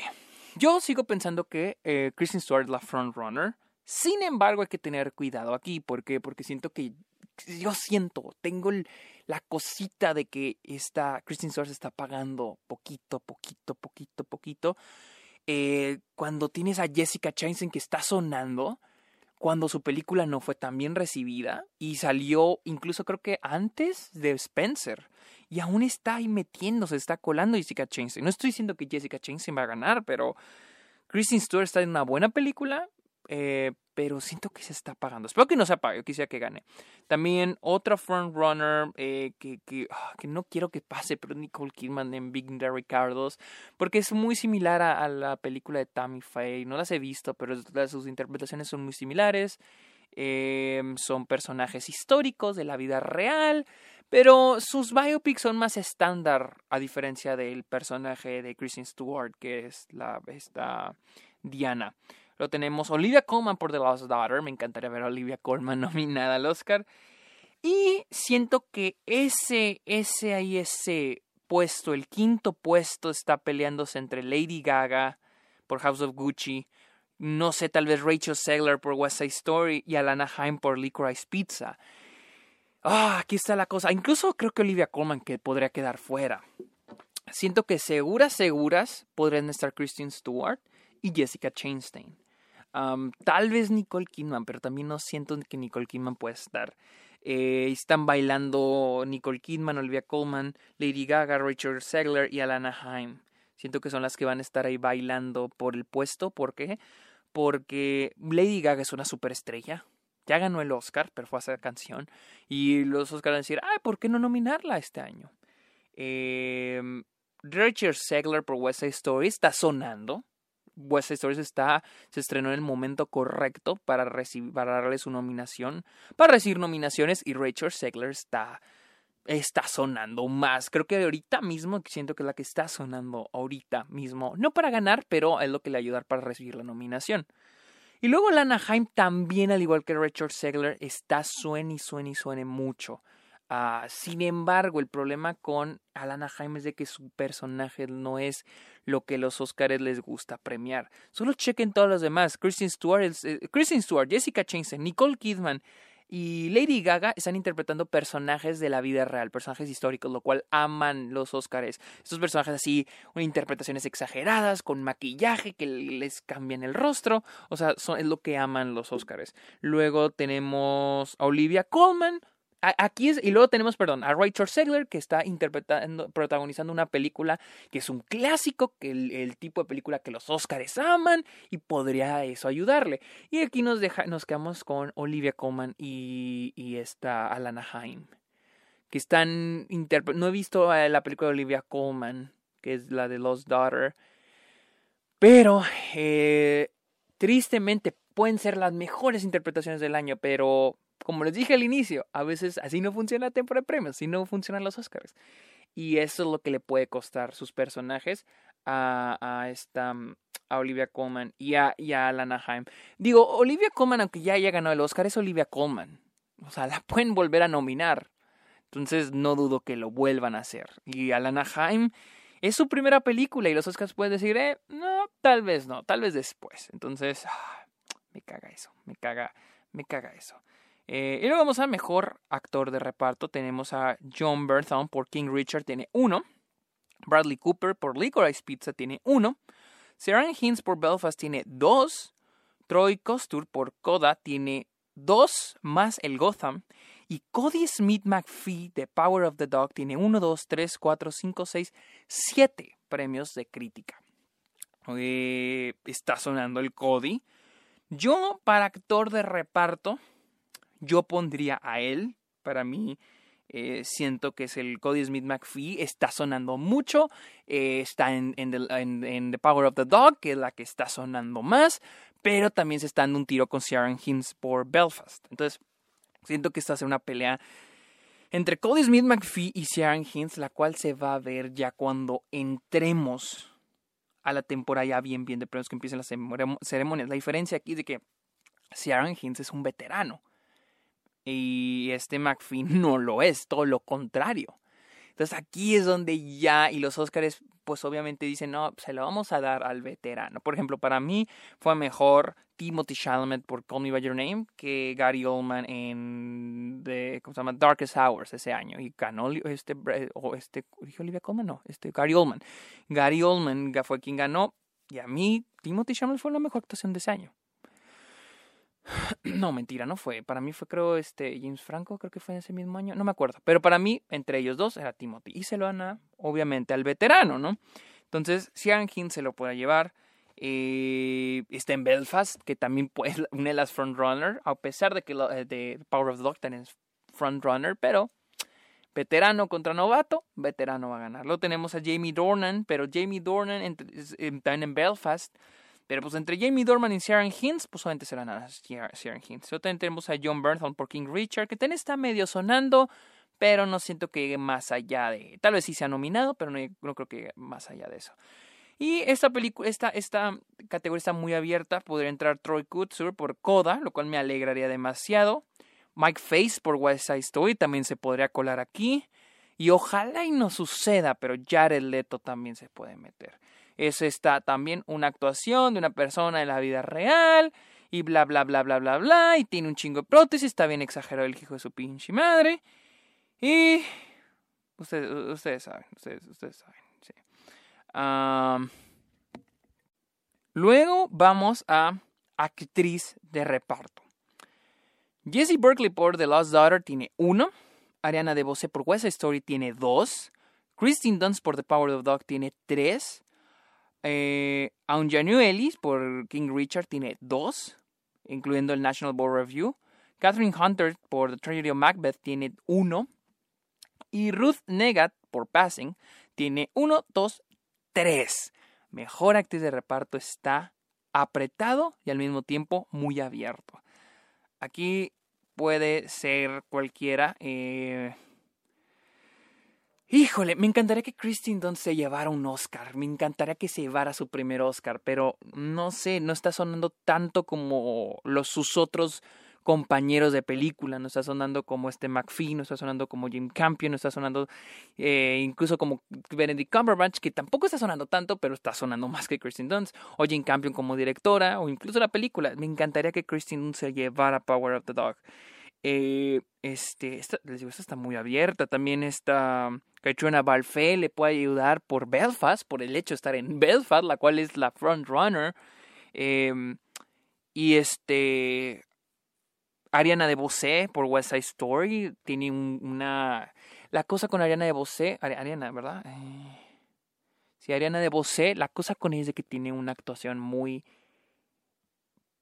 yo sigo pensando que eh, Kristen Stewart es la frontrunner. Sin embargo, hay que tener cuidado aquí. ¿Por qué? Porque siento que. Yo siento, tengo la cosita de que esta Kristen Stewart se está pagando poquito, poquito, poquito, poquito. Eh, cuando tienes a Jessica Chastain que está sonando, cuando su película no fue tan bien recibida y salió incluso creo que antes de Spencer y aún está ahí metiéndose, está colando Jessica Chastain. No estoy diciendo que Jessica Chastain va a ganar, pero Kristen Stewart está en una buena película, eh, pero siento que se está apagando. Espero que no se apague, quisiera que gane. También otra frontrunner eh, que, que, ah, que, no quiero que pase, pero Nicole Kidman en Big Ricardos, porque es muy similar a, la película de Tammy Faye. No las he visto, pero sus interpretaciones son muy similares. Eh, son personajes históricos de la vida real. Pero sus biopics son más estándar, a diferencia del personaje de Kristen Stewart, que es la esta Diana. Lo tenemos Olivia Colman por The Lost Daughter. Me encantaría ver a Olivia Colman nominada al Oscar. Y siento que ese, ese ahí, ese puesto, el quinto puesto, está peleándose entre Lady Gaga por House of Gucci. No sé, tal vez Rachel Segler por West Side Story y Alana Haim por Licorice Pizza. Ah, aquí está la cosa. Incluso creo que Olivia Colman que podría quedar fuera. Siento que seguras, seguras podrían estar Kristen Stewart y Jessica Tal vez Nicole Kidman, pero también no siento que Nicole Kidman pueda estar. Eh, están bailando Nicole Kidman, Olivia Colman, Lady Gaga, Richard Segler y Alana Haim. Siento que son las que van a estar ahí bailando por el puesto. ¿Por qué? Porque Lady Gaga es una superestrella. Ya ganó el Oscar, pero fue a hacer canción. Y los Oscars van a decir, ay, ¿por qué no nominarla este año? Eh, Richard Segler por West Side Story está sonando. West Side Story está, se estrenó en el momento correcto para, darle su nominación, para recibir nominaciones y Richard Segler está, está sonando más. Creo que ahorita mismo siento que es la que está sonando ahorita mismo. No para ganar, pero es lo que le ayudar para recibir la nominación. Y luego Lana Haim también, al igual que Richard Segler, está suene y suene y suene mucho. Ah, sin embargo, el problema con Alana Jaime es de que su personaje no es lo que los Oscars les gusta premiar. Solo chequen todos los demás. Kristen Stewart, eh, Stewart Jessica Chastain, Nicole Kidman y Lady Gaga están interpretando personajes de la vida real, personajes históricos, lo cual aman los Oscars. Estos personajes así, interpretaciones exageradas, con maquillaje que les cambian el rostro. O sea, es lo que aman los Oscars. Luego tenemos a Olivia Colman aquí es, y luego tenemos, perdón, a Rachel Segler que está interpretando, protagonizando una película que es un clásico, que el, tipo de película que los Oscars aman y podría eso ayudarle. Y aquí nos, deja, nos quedamos con Olivia Colman y, y esta Alana Haim, que están no he visto eh, la película de Olivia Colman, que es la de Lost Daughter, pero eh, tristemente pueden ser las mejores interpretaciones del año, pero como les dije al inicio, a veces así no funciona la temporada de premios, así no funcionan los Oscars. Y eso es lo que le puede costar sus personajes a, a esta a Olivia Colman y a, y a Alana Haim. Digo, Olivia Colman, aunque ya haya ganado el Oscar, es Olivia Colman. O sea, la pueden volver a nominar. Entonces no dudo que lo vuelvan a hacer. Y Alana Haim es su primera película y los Oscars pueden decir, eh, no, tal vez no, tal vez después. Entonces, ah, me caga eso, me caga, me caga eso. Eh, y luego vamos a mejor actor de reparto. Tenemos a John Bertham por King Richard, tiene uno. Bradley Cooper por Licorice Pizza tiene uno. Sarah Hinds por Belfast tiene dos. Troy Costur por Coda tiene dos más el Gotham. Y Cody Smith McPhee de Power of the Dog tiene uno, dos, tres, cuatro, cinco, seis, siete premios de crítica. Eh, está sonando el Cody. Yo, para actor de reparto, yo pondría a él. Para mí, eh, siento que es el Cody Smith McPhee. Está sonando mucho. Eh, está en, the, Power of the Dog, que es la que está sonando más. Pero también se está dando un tiro con Ciaran Hinds por Belfast. Entonces, siento que esta es una pelea entre Cody Smith McPhee y Ciaran Hinds, la cual se va a ver ya cuando entremos a la temporada ya bien, bien de premios que empiecen las ceremonias. La diferencia aquí es de que Ciaran Hinds es un veterano y este McPhee no lo es, todo lo contrario. Entonces aquí es donde ya, y los Oscars pues obviamente dicen, no, se lo vamos a dar al veterano. Por ejemplo, para mí fue mejor Timothy Chalamet por Call Me By Your Name que Gary Oldman en de, ¿cómo se llama? Darkest Hours ese año. Y ganó este, o este, ¿dije Olivia Colman? No, este Gary Oldman. Gary Oldman fue quien ganó. Y a mí, Timothy Chalamet fue la mejor actuación de ese año. No, mentira, no fue. Para mí fue, creo, este James Franco, creo que fue en ese mismo año, no me acuerdo. Pero para mí, entre ellos dos, era Timothy. Y se lo dan obviamente, al veterano, ¿no? Entonces, si King se lo puede llevar. Eh, está en Belfast, que también es una de las frontrunner, a pesar de que lo, eh, de Power of the Dog es frontrunner, pero veterano contra novato, veterano va a ganar. Luego tenemos a Jamie Dornan, pero Jamie Dornan está en Belfast pero pues entre Jamie Dorman y Sharon Hinds, pues solamente serán a Sharon Hinds. Luego también tenemos a John Bernthal por King Richard, que también está medio sonando, pero no siento que llegue más allá de. Tal vez sí se ha nominado, pero no, no creo que llegue más allá de eso. Y esta película, esta, esta categoría está muy abierta. Podría entrar Troy Kutsur por Coda, lo cual me alegraría demasiado. Mike Face por West Side Story también se podría colar aquí. Y ojalá y no suceda, pero Jared Leto también se puede meter es esta también una actuación de una persona en la vida real y bla bla bla bla bla bla y tiene un chingo de prótesis, está bien exagerado el hijo de su pinche madre y ustedes, ustedes saben, ustedes, ustedes saben, sí. luego vamos a actriz de reparto. Jessie Berkeley por The Lost Daughter tiene uno. Ariana DeBose por West Story tiene dos. Christine Dunst por The Power of the Dog tiene tres. Eh, Aunjanue Ellis por King Richard tiene dos, incluyendo el National Board Review. Catherine Hunter por The Tragedy of Macbeth tiene uno. Y Ruth Negat por Passing tiene uno, dos, tres. Mejor actriz de reparto está apretado y al mismo tiempo muy abierto. Aquí puede ser cualquiera. Eh, Híjole, me encantaría que Kristen Dunst se llevara un Oscar. Me encantaría que se llevara su primer Oscar, pero no sé, no está sonando tanto como los sus otros compañeros de película. No está sonando como este McPhee, no está sonando como Jim Campion, no está sonando eh, incluso como Benedict Cumberbatch, que tampoco está sonando tanto, pero está sonando más que Kristen Dunst. O Jim Campion como directora, o incluso la película. Me encantaría que Kristen Dunst se llevara Power of the Dog. Eh, este, esta, les digo, esta está muy abierta. También está Katrina Balfe le puede ayudar por Belfast, por el hecho de estar en Belfast, la cual es la front runner. Em, y este. Ariana de Bosé por West Side Story tiene una. La cosa con Ariana de Bosé. Ariana, ¿verdad? Eh, sí, Ariana de Bosé. La cosa con ella es que tiene una actuación muy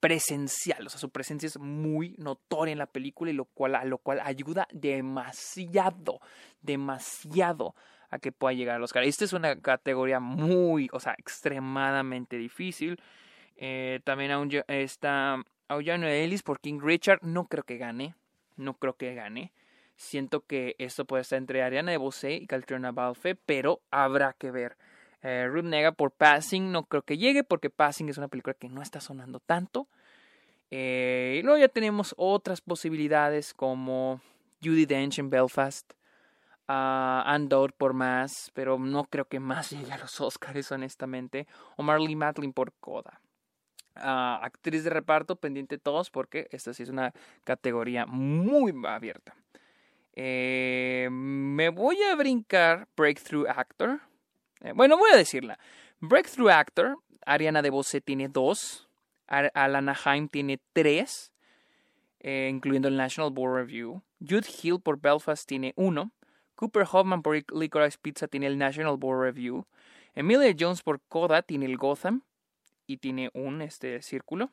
presencial, o sea, su presencia es muy notoria en la película y lo cual, a lo cual ayuda demasiado, demasiado a que pueda llegar a los Oscar. Esta es una categoría muy, o sea, extremadamente difícil. Eh, también aún está Auyano Ellis por King Richard, no creo que gane, no creo que gane. Siento que esto puede estar entre Ariana de Bosé y Caltrina Balfe, pero habrá que ver. Eh, Ruth Nega por Passing no creo que llegue porque Passing es una película que no está sonando tanto. Eh, y luego ya tenemos otras posibilidades como Judy Dench en Belfast, uh, Andor por más, pero no creo que más llegue a los Oscars honestamente, o Marley Matlin por Coda. Ah, actriz de reparto, pendiente todos porque esta sí es una categoría muy abierta. Eh, me voy a brincar Breakthrough Actor bueno, voy a decirla. Breakthrough Actor, Ariana DeBose tiene dos. Alana Haim tiene tres, eh, incluyendo el National Board Review. Jude Hill por Belfast tiene uno. Cooper Hoffman por Licorice Pizza tiene el National Board Review. Emilia Jones por Coda tiene el Gotham y tiene un este, círculo.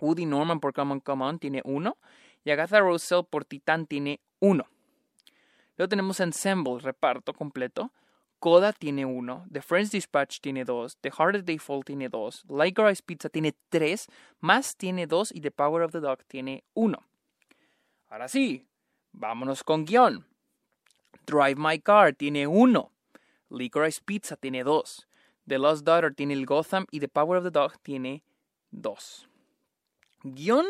Woody Norman por Come On Come On tiene uno. Y Agatha Rosell por Titan tiene uno. Luego tenemos Ensemble, reparto completo. Coda tiene uno, The French Dispatch tiene dos, The Hardest Day Fall tiene dos, Like Rice Pizza tiene tres, Más tiene dos y The Power of the Dog tiene uno. Ahora sí, vámonos con guion. Drive My Car tiene uno, Licorice Pizza tiene dos, The Lost Daughter tiene el Gotham y The Power of the Dog tiene dos. Guión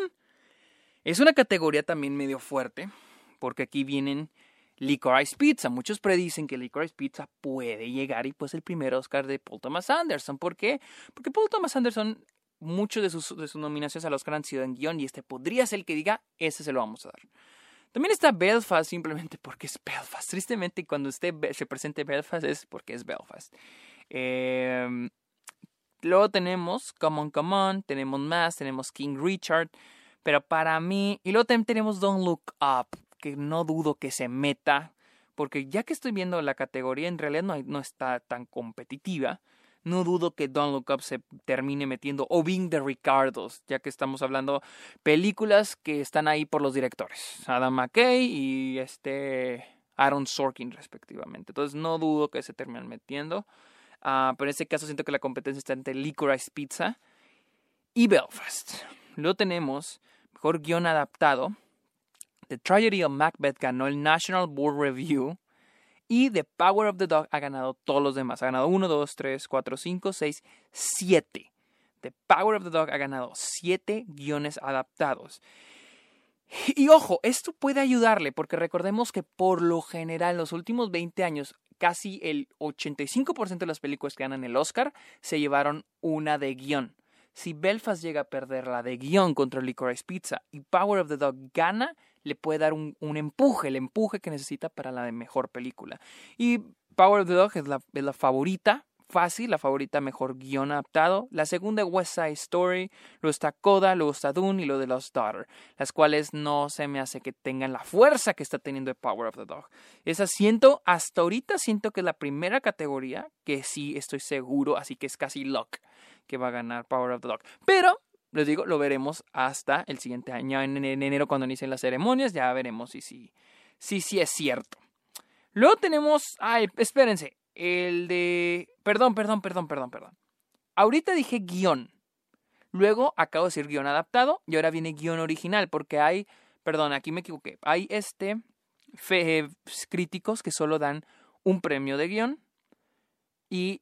es una categoría también medio fuerte, porque aquí vienen Licorice Pizza. Muchos predicen que Licorice Pizza puede llegar y pues el primer Oscar de Paul Thomas Anderson. ¿Por qué? Porque Paul Thomas Anderson, muchos de sus, de sus nominaciones al Oscar han sido en guion y este podría ser el que diga, ese se lo vamos a dar. También está Belfast simplemente porque es Belfast. Tristemente cuando usted se presente Belfast es porque es Belfast. Em, luego tenemos Come On, Come On, tenemos más, tenemos King Richard. Pero para mí, y luego también tenemos Don't Look Up que no dudo que se meta, porque ya que estoy viendo la categoría, en realidad no, no está tan competitiva. No dudo que Don't Look Up se termine metiendo o Being the Ricardos, ya que estamos hablando películas que están ahí por los directores, Adam McKay y este Aaron Sorkin respectivamente. Entonces no dudo que se terminen metiendo. Uh, pero en este caso siento que la competencia está entre Licorice Pizza y Belfast. Luego tenemos mejor guion adaptado. The Tragedy of Macbeth ganó el National Board Review y The Power of the Dog ha ganado todos los demás. Ha ganado 1, 2, 3, 4, 5, 6, 7. The Power of the Dog ha ganado 7 guiones adaptados. Y ojo, esto puede ayudarle porque recordemos que por lo general en los últimos 20 años casi el 85% de las películas que ganan el Oscar se llevaron una de guion. Si Belfast llega a perder la de guion contra Licorice Pizza y Power of the Dog gana, le puede dar un, empuje, el empuje que necesita para la mejor película. Y Power of the Dog es la, favorita fácil, la favorita mejor guion adaptado. La segunda West Side Story, luego está Coda, luego está Dune y lo de Lost Daughter, las cuales no se me hace que tengan la fuerza que está teniendo The Power of the Dog. Esa siento, hasta ahorita siento que es la primera categoría que sí estoy seguro, así que es casi lock que va a ganar Power of the Dog. Pero les digo, lo veremos hasta el siguiente año, en enero cuando inicien las ceremonias, ya veremos si sí si, si, es cierto. Luego tenemos, ay, espérense, el de... Perdón, perdón, perdón, perdón, perdón. Ahorita dije guion. Luego acabo de decir guion adaptado y ahora viene guion original porque hay, perdón, aquí me equivoqué. Hay este fe, críticos que solo dan un premio de guion y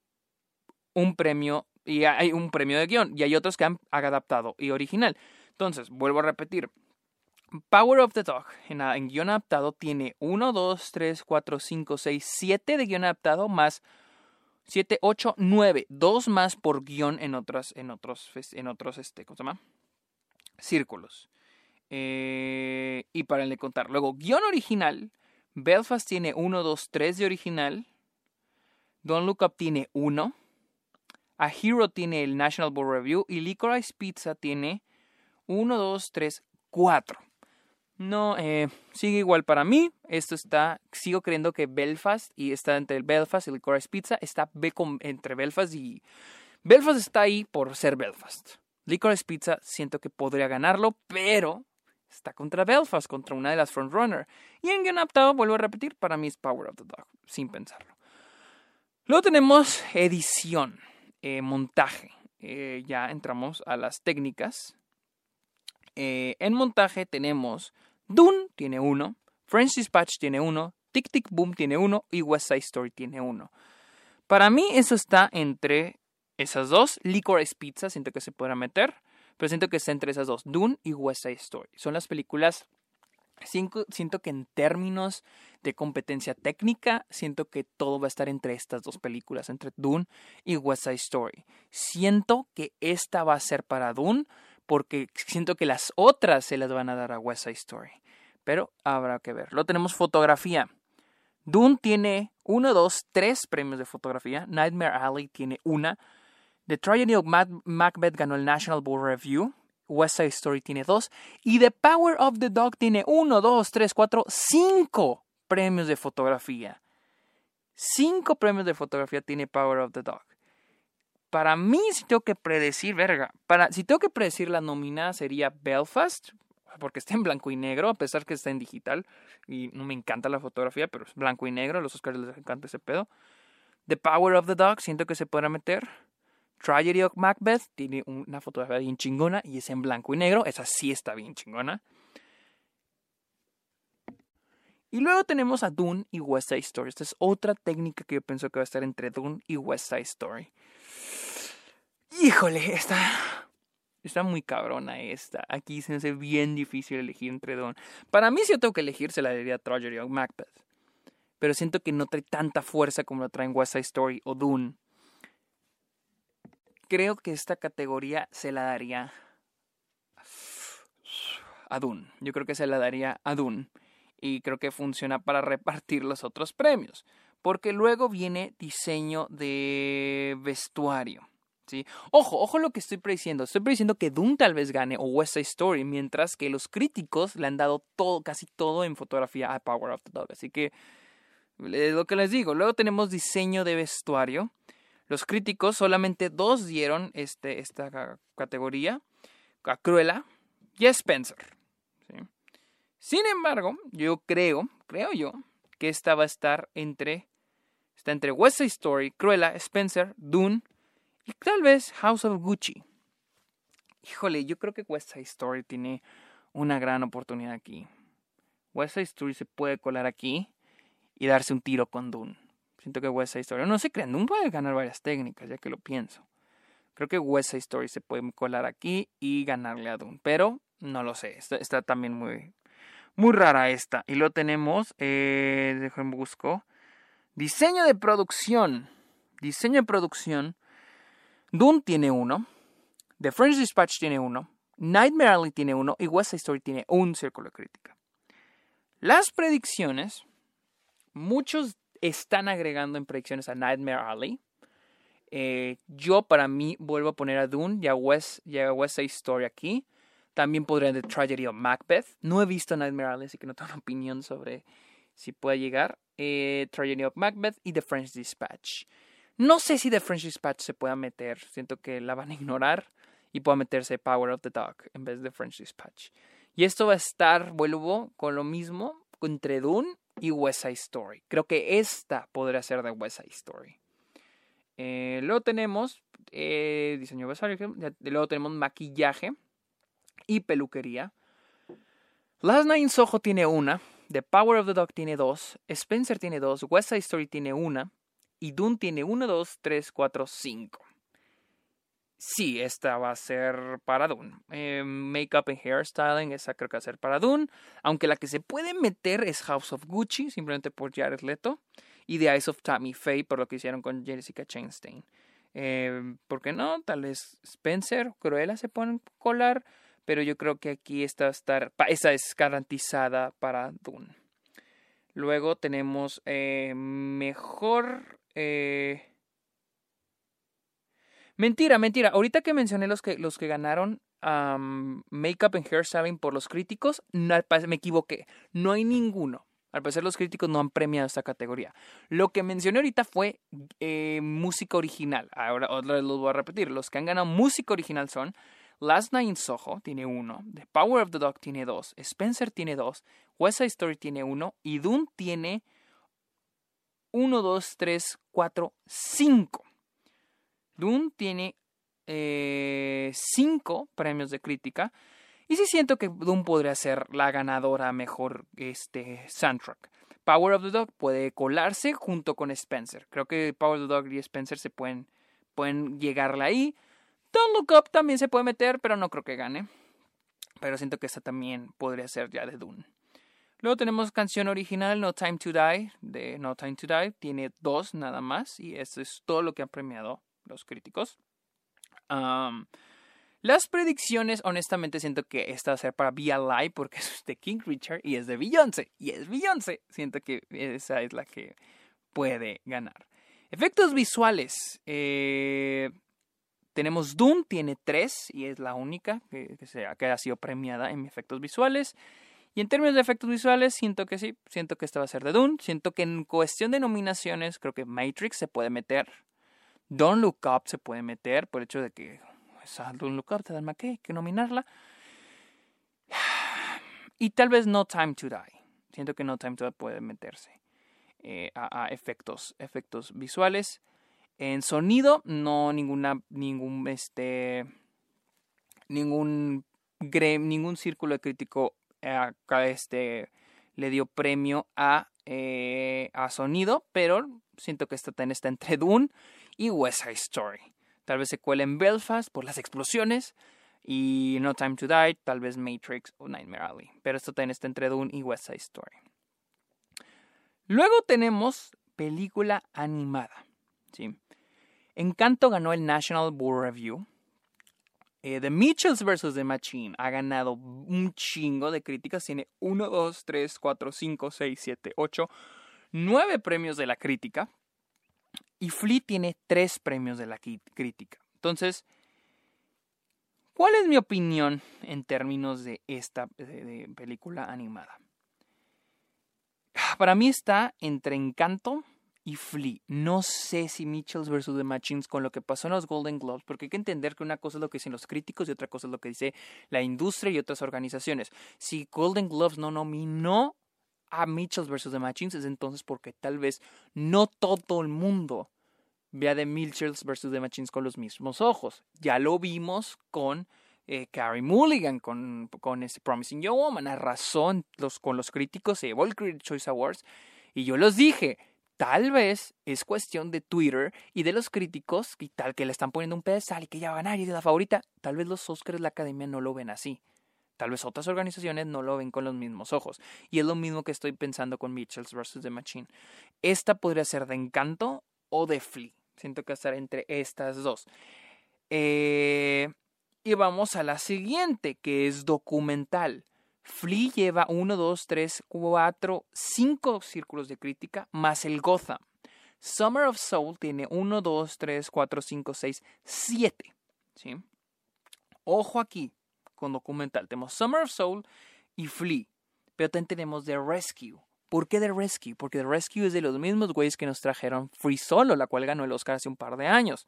un premio y hay un premio de guion y hay otros que han adaptado y original. Entonces, vuelvo a repetir. Power of the Dog en, en guion adaptado tiene 1, 2, 3, 4, 5, 6, 7 de guion adaptado más 7, 8, 9. Dos más por guion en otros, en otros, en otros, este, ¿cómo se llama? Círculos. Eh, y para el de contar. Luego, guion original. Belfast tiene 1, 2, 3 de original. Don't Look Up tiene 1. A Hero tiene el National Board Review. Y Licorice Pizza tiene 1, 2, 3, 4. No, eh, sigue igual para mí. Esto está, sigo creyendo que Belfast y está entre el Belfast y Licorice Pizza. Está entre Belfast y... Belfast está ahí por ser Belfast. Licorice Pizza siento que podría ganarlo, pero está contra Belfast, contra una de las frontrunner. Y en Game Adaptado, vuelvo a repetir, para mí es Power of the Dog, sin pensarlo. Luego tenemos edición, eh, montaje. Eh, ya entramos a las técnicas. en montaje tenemos Dune tiene uno, French Dispatch tiene uno, Tic Tic Boom tiene uno y West Side Story tiene uno. Para mí eso está entre esas dos. Licorice Pizza siento que se podrá meter, pero siento que está entre esas dos. Dune y West Side Story. Son las películas Siento que en términos de competencia técnica, siento que todo va a estar entre estas dos películas, entre Dune y West Side Story. Siento que esta va a ser para Dune porque siento que las otras se las van a dar a West Side Story. Pero habrá que ver. Lo tenemos fotografía. Dune tiene uno, dos, tres premios de fotografía. Nightmare Alley tiene una. The Tragedy of Macbeth ganó el National Board Review. West Side Story tiene dos. Y The Power of the Dog tiene uno, dos, tres, cuatro, cinco premios de fotografía. Cinco premios de fotografía tiene Power of the Dog para mí, si tengo que predecir, verga, para, si tengo que predecir la nominada sería Belfast, porque está en blanco y negro, a pesar que está en digital, y no me encanta la fotografía, pero es blanco y negro, los Oscars les encanta ese pedo. The Power of the Dog, siento que se podrá meter. Tragedy of Macbeth tiene una fotografía bien chingona y es en blanco y negro, esa sí está bien chingona. Y luego tenemos a Dune y West Side Story. Esta es otra técnica que yo pienso que va a estar entre Dune y West Side Story. Híjole, está, está muy cabrona esta. Aquí se me hace bien difícil elegir entre Don. Para mí, si yo tengo que elegir, se la daría Tragedy o Macbeth. Pero siento que no trae tanta fuerza como lo traen West Side Story o Dune. Creo que esta categoría se la daría a Dune. Yo creo que se la daría a Dune. Y creo que funciona para repartir los otros premios. Porque luego viene diseño de vestuario. Ojo, ojo lo que estoy prediciendo. Estoy prediciendo que Doom tal vez gane o West Side Story, mientras que los críticos le han dado todo, casi todo en fotografía a Power of the Dog. Así que es lo que les digo. Luego tenemos diseño de vestuario. Los críticos solamente dos dieron este, esta categoría, a Cruella y Spencer. Sin embargo, yo creo, creo yo, que esta va a estar entre, está entre West Side Story, Cruella, Spencer, Dune y tal vez House of Gucci. Híjole, yo creo que West Side Story tiene una gran oportunidad aquí. West Side Story se puede colar aquí y darse un tiro con Dune. Siento que West Side Story, no se crean, Dune puede ganar varias técnicas, ya que lo pienso. Creo que West Side Story se puede colar aquí y ganarle a Dune, pero no lo sé, está, también muy, muy rara esta. Y lo tenemos, eh, déjenme busco, diseño de producción. Diseño de producción Dune tiene uno, The French Dispatch tiene uno, Nightmare Alley tiene uno y West Side Story tiene un círculo de crítica. Las predicciones, muchos están agregando en predicciones a Nightmare Alley. Eh, yo para mí vuelvo a poner a Dune y a West, y a West Side Story aquí. También podría The Tragedy of Macbeth. No he visto Nightmare Alley, así que no tengo una opinión sobre si puede llegar. Eh, Tragedy of Macbeth y The French Dispatch. No sé si The French Dispatch se pueda meter. Siento que la van a ignorar y pueda meterse Power of the Dog en vez de French Dispatch. Y esto va a estar, vuelvo, con lo mismo entre Dune y West Side Story. Creo que esta podría ser de West Side Story. Eh, luego tenemos eh, diseño vestuario, luego tenemos maquillaje y peluquería. Last Night in Soho tiene una, The Power of the Dog tiene dos, Spencer tiene dos, West Side Story tiene una y Dune tiene uno, dos, tres, cuatro, cinco. Sí, esta va a ser para Dune. Eh, makeup and hairstyling, esa creo que va a ser para Dune. Aunque la que se puede meter es House of Gucci, simplemente por Jared Leto. Y The Eyes of Tammy Faye, por lo que hicieron con Jessica Chastain. Eh, ¿Por qué no? Tal vez Spencer, Cruella se pueden colar. Pero yo creo que aquí esta, estar, esa es garantizada para Dune. Luego tenemos eh, mejor... Eh, Mentira, mentira. Ahorita que mencioné los que, los que ganaron Makeup and Hairstyling por los críticos, me equivoqué. No hay ninguno. Al parecer los críticos no han premiado esta categoría. Lo que mencioné ahorita fue eh, música original. Ahora otra vez los voy a repetir. Los que han ganado música original son Last Night in Soho tiene uno, The Power of the Dog tiene dos, Spencer tiene dos, West Side Story tiene uno y Dune tiene uno, dos, tres, cuatro, cinco. Dune tiene eh, cinco premios de crítica. Y sí siento que Dune podría ser la ganadora mejor este, soundtrack. Power of the Dog puede colarse junto con Spencer. Creo que Power of the Dog y Spencer se pueden, pueden llegarle ahí. Don't Look Up también se puede meter, pero no creo que gane. Pero siento que esta también podría ser ya de Dune. Luego tenemos canción original No Time to Die de No Time to Die. Tiene dos nada más y eso es todo lo que han premiado los críticos. las predicciones, honestamente, siento que esta va a ser para BLI porque es de King Richard y es de Beyoncé. Y es Beyoncé. Siento que esa es la que puede ganar. Efectos visuales. Eh, tenemos Doom, tiene tres y es la única que, que ha sido premiada en efectos visuales. Y en términos de efectos visuales, siento que sí, siento que esta va a ser de Dune. Siento que en cuestión de nominaciones, creo que Matrix se puede meter. Don't Look Up se puede meter por el hecho de que esa Don't Look Up te da que que nominarla. Y tal vez No Time to Die. Siento que No Time to Die puede meterse eh, a, efectos, efectos visuales. En sonido, no ninguna, ningún, este, ningún, ningún círculo crítico acá este, le dio premio a, eh, a sonido, pero siento que esta está entre Dune y West Side Story. Tal vez se cuela en Belfast por las explosiones y No Time to Die, tal vez Matrix o Nightmare Alley. Pero esto también está entre Dune y West Side Story. Luego tenemos película animada. ¿sí? Encanto ganó el National Board Review. Eh, The Mitchells vs. The Machine ha ganado un chingo de críticas. Tiene 1, 2, 3, 4, 5, 6, 7, 8, 9 premios de la crítica. Y Flea tiene tres premios de la crítica. Entonces, ¿cuál es mi opinión en términos de esta película animada? Para mí está entre Encanto y Flea. No sé si Mitchells vs. The Machines con lo que pasó en los Golden Globes, porque hay que entender que una cosa es lo que dicen los críticos y otra cosa es lo que dice la industria y otras organizaciones. Si Golden Globes no nominó a Mitchells vs. The Machines es entonces porque tal vez no todo el mundo vea de Mitchells vs. The Machines con los mismos ojos. Ya lo vimos con eh, Carrie Mulligan, con, con ese Promising Young Woman. Arrasó los, con los críticos, llevó el Critics' Choice Awards. Y yo los dije, tal vez es cuestión de Twitter y de los críticos y tal que le están poniendo un pedestal y que ya va a y es la favorita. Tal vez los Oscars, la academia no lo ven así. Tal vez otras organizaciones no lo ven con los mismos ojos. Y es lo mismo que estoy pensando con Mitchells vs. The Machine. Esta podría ser de Encanto o de Flea. Siento que estar entre estas dos. Eh, y vamos a la siguiente, que es documental. Flea lleva 1, 2, 3, 4, 5 círculos de crítica, más el Gotham. Summer of Soul tiene 1, 2, 3, 4, 5, 6, 7. ¿sí? Ojo aquí con documental. Tenemos Summer of Soul y Flea. Pero también tenemos The Rescue. ¿Por qué The Rescue? Porque The Rescue es de los mismos güeyes que nos trajeron Free Solo, la cual ganó el Oscar hace un par de años.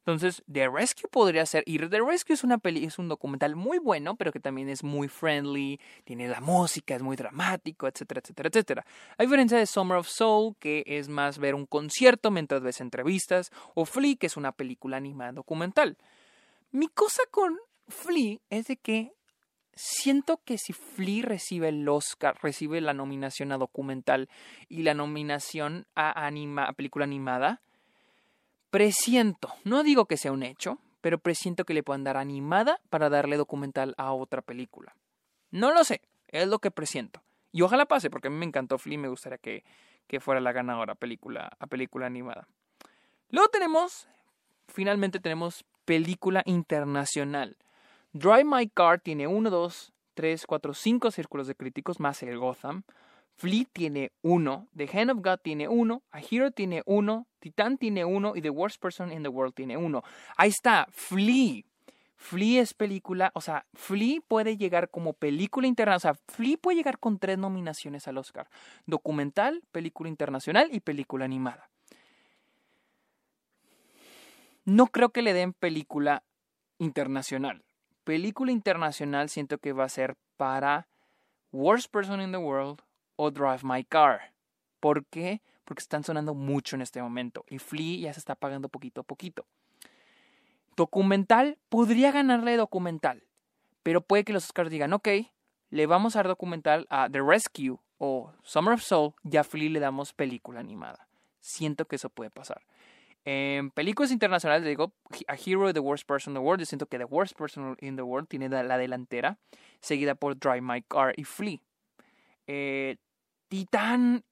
Entonces, The Rescue podría ser. Y The Rescue es una peli, es un documental muy bueno, pero que también es muy friendly, tiene la música, es muy dramático, etcétera, etcétera, etcétera. A diferencia de Summer of Soul, que es más ver un concierto mientras ves entrevistas, o Flea, que es una película animada documental. Mi cosa con Flea es de que siento que si Flea recibe el Oscar, recibe la nominación a documental y la nominación a, anima, película animada, presiento, no digo que sea un hecho, pero presiento que le puedan dar animada para darle documental a otra película. No lo sé, es lo que presiento. Y ojalá pase, porque a mí me encantó Flea me gustaría que, que fuera la ganadora película, a película animada. Luego tenemos, finalmente tenemos película internacional. Drive My Car tiene 1, 2, 3, 4, 5 círculos de críticos más el Gotham. Flea tiene 1, The Hand of God tiene 1, A Hero tiene 1, Titan tiene 1 y The Worst Person in the World tiene 1. Ahí está, Flea. Flea es película, o sea, Flea puede llegar como película internacional, o sea, Flea puede llegar con tres nominaciones al Oscar. Documental, película internacional y película animada. No creo que le den película internacional película internacional siento que va a ser para Worst Person in the World o Drive My Car. ¿Por qué? Porque están sonando mucho en este momento y Flea ya se está pagando poquito a poquito. Documental podría ganarle documental, pero puede que los Oscars digan, ok, le vamos a dar documental a The Rescue o Summer of Soul y a Flea le damos película animada. Siento que eso puede pasar. En películas internacionales, digo, A Hero, The Worst Person in the World. Yo siento que The Worst Person in the World tiene la delantera, seguida por Drive My Car y Flea. Eh, Titán.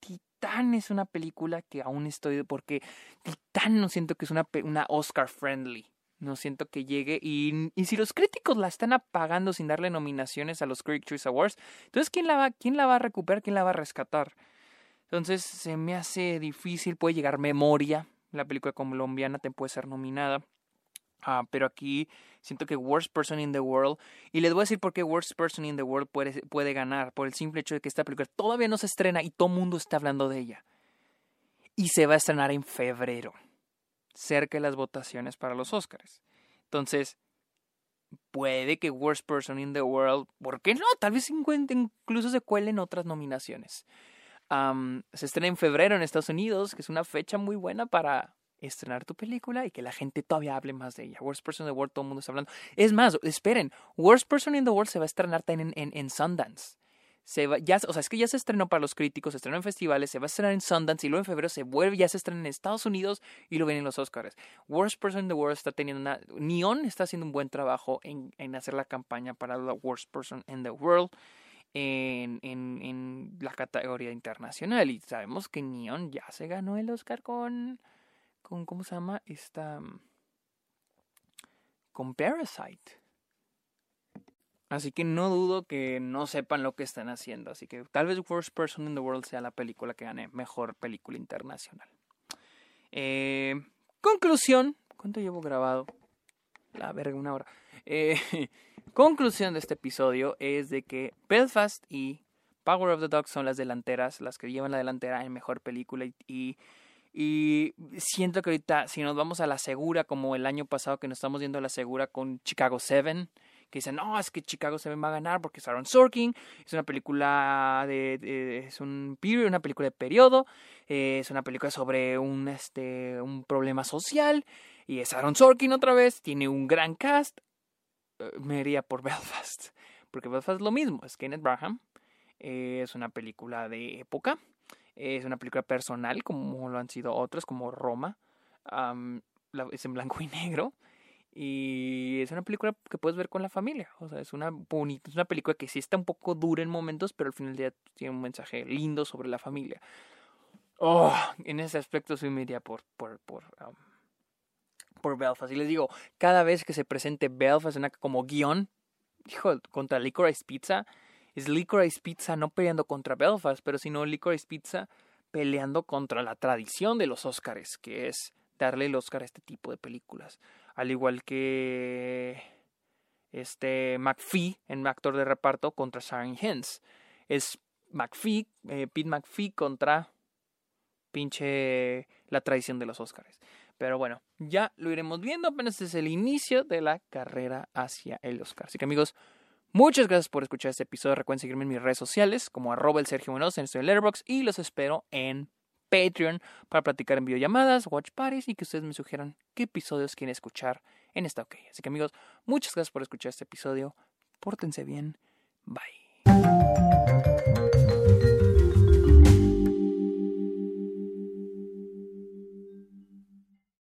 Titán es una película que aún estoy. Porque Titán no siento que es una, una Oscar friendly. No siento que llegue. Y, y, si los críticos la están apagando sin darle nominaciones a los Critics Awards, entonces ¿quién la, va, ¿quién la va a recuperar? ¿Quién la va a rescatar? Entonces se me hace difícil. Puede llegar memoria la película colombiana te puede ser nominada. Ah, pero aquí siento que Worst Person in the World. Y les voy a decir por qué Worst Person in the World puede, puede ganar. Por el simple hecho de que esta película todavía no se estrena y todo el mundo está hablando de ella. Y se va a estrenar en febrero. Cerca de las votaciones para los Oscars. Entonces, puede que Worst Person in the World. ¿Por qué no? Tal vez incluso se cuelen otras nominaciones se estrena en febrero en Estados Unidos, que es una fecha muy buena para estrenar tu película y que la gente todavía hable más de ella. Worst Person in the World, todo el mundo está hablando. Es más, esperen, Worst Person in the World se va a estrenar también en, Sundance. Se va, ya, o sea, es que ya se estrenó para los críticos, se estrenó en festivales, se va a estrenar en Sundance y luego en febrero se vuelve, ya se estrena en Estados Unidos y lo ven en los Oscars. Worst Person in the World está teniendo una... Neon está haciendo un buen trabajo en, en hacer la campaña para la Worst Person in the World en, en, en, la categoría internacional. Y sabemos que Neon ya se ganó el Oscar con, con ¿cómo se llama? Esta, mm, con Parasite. Así que no dudo que no sepan lo que están haciendo. Así que tal vez Worst Person in the World sea la película que gane mejor película internacional. Eh, conclusión. ¿Cuánto llevo grabado? La verga, una hora. Eh, conclusión de este episodio es de que Belfast y Power of the Dog son las delanteras, las que llevan la delantera en mejor película y, siento que ahorita si nos vamos a la segura como el año pasado que nos estamos yendo a la segura con Chicago 7 que dicen, no, es que Chicago 7 va a ganar porque es Aaron Sorkin, es una película de, es un period, una película de periodo, eh, es una película sobre un, este, un problema social, y es Aaron Sorkin otra vez, tiene un gran cast, me iría por Belfast. Porque Belfast es lo mismo, es Kenneth Braham, es una película de época, es una película personal como lo han sido otras, como Roma, es en blanco y negro. Y es una película que puedes ver con la familia. O sea, es una bonita, es una película que sí está un poco dura en momentos, pero al final del día tiene un mensaje lindo sobre la familia. Oh, en ese aspecto soy media por, por, por por Belfast. Y les digo, cada vez que se presente Belfast una, como guion, hijo, contra Licorice Pizza, es Licorice Pizza no peleando contra Belfast, pero sino Licorice Pizza peleando contra la tradición de los Oscars, que es darle el Oscar a este tipo de películas. Al igual que este McPhee en actor de reparto contra Sharon Hens. Es McPhee, eh, Pete McPhee contra pinche la tradición de los Oscars. Pero bueno, ya lo iremos viendo, apenas es el inicio de la carrera hacia el Oscar. Así que amigos, muchas gracias por escuchar este episodio. Recuerden seguirme en mis redes sociales como arroba el Sergio Munoz en el Letterboxd y los espero en Patreon para platicar en videollamadas, watch parties y que ustedes me sugieran qué episodios quieren escuchar en esta OK. Así que amigos, muchas gracias por escuchar este episodio. Pórtense bien. Bye.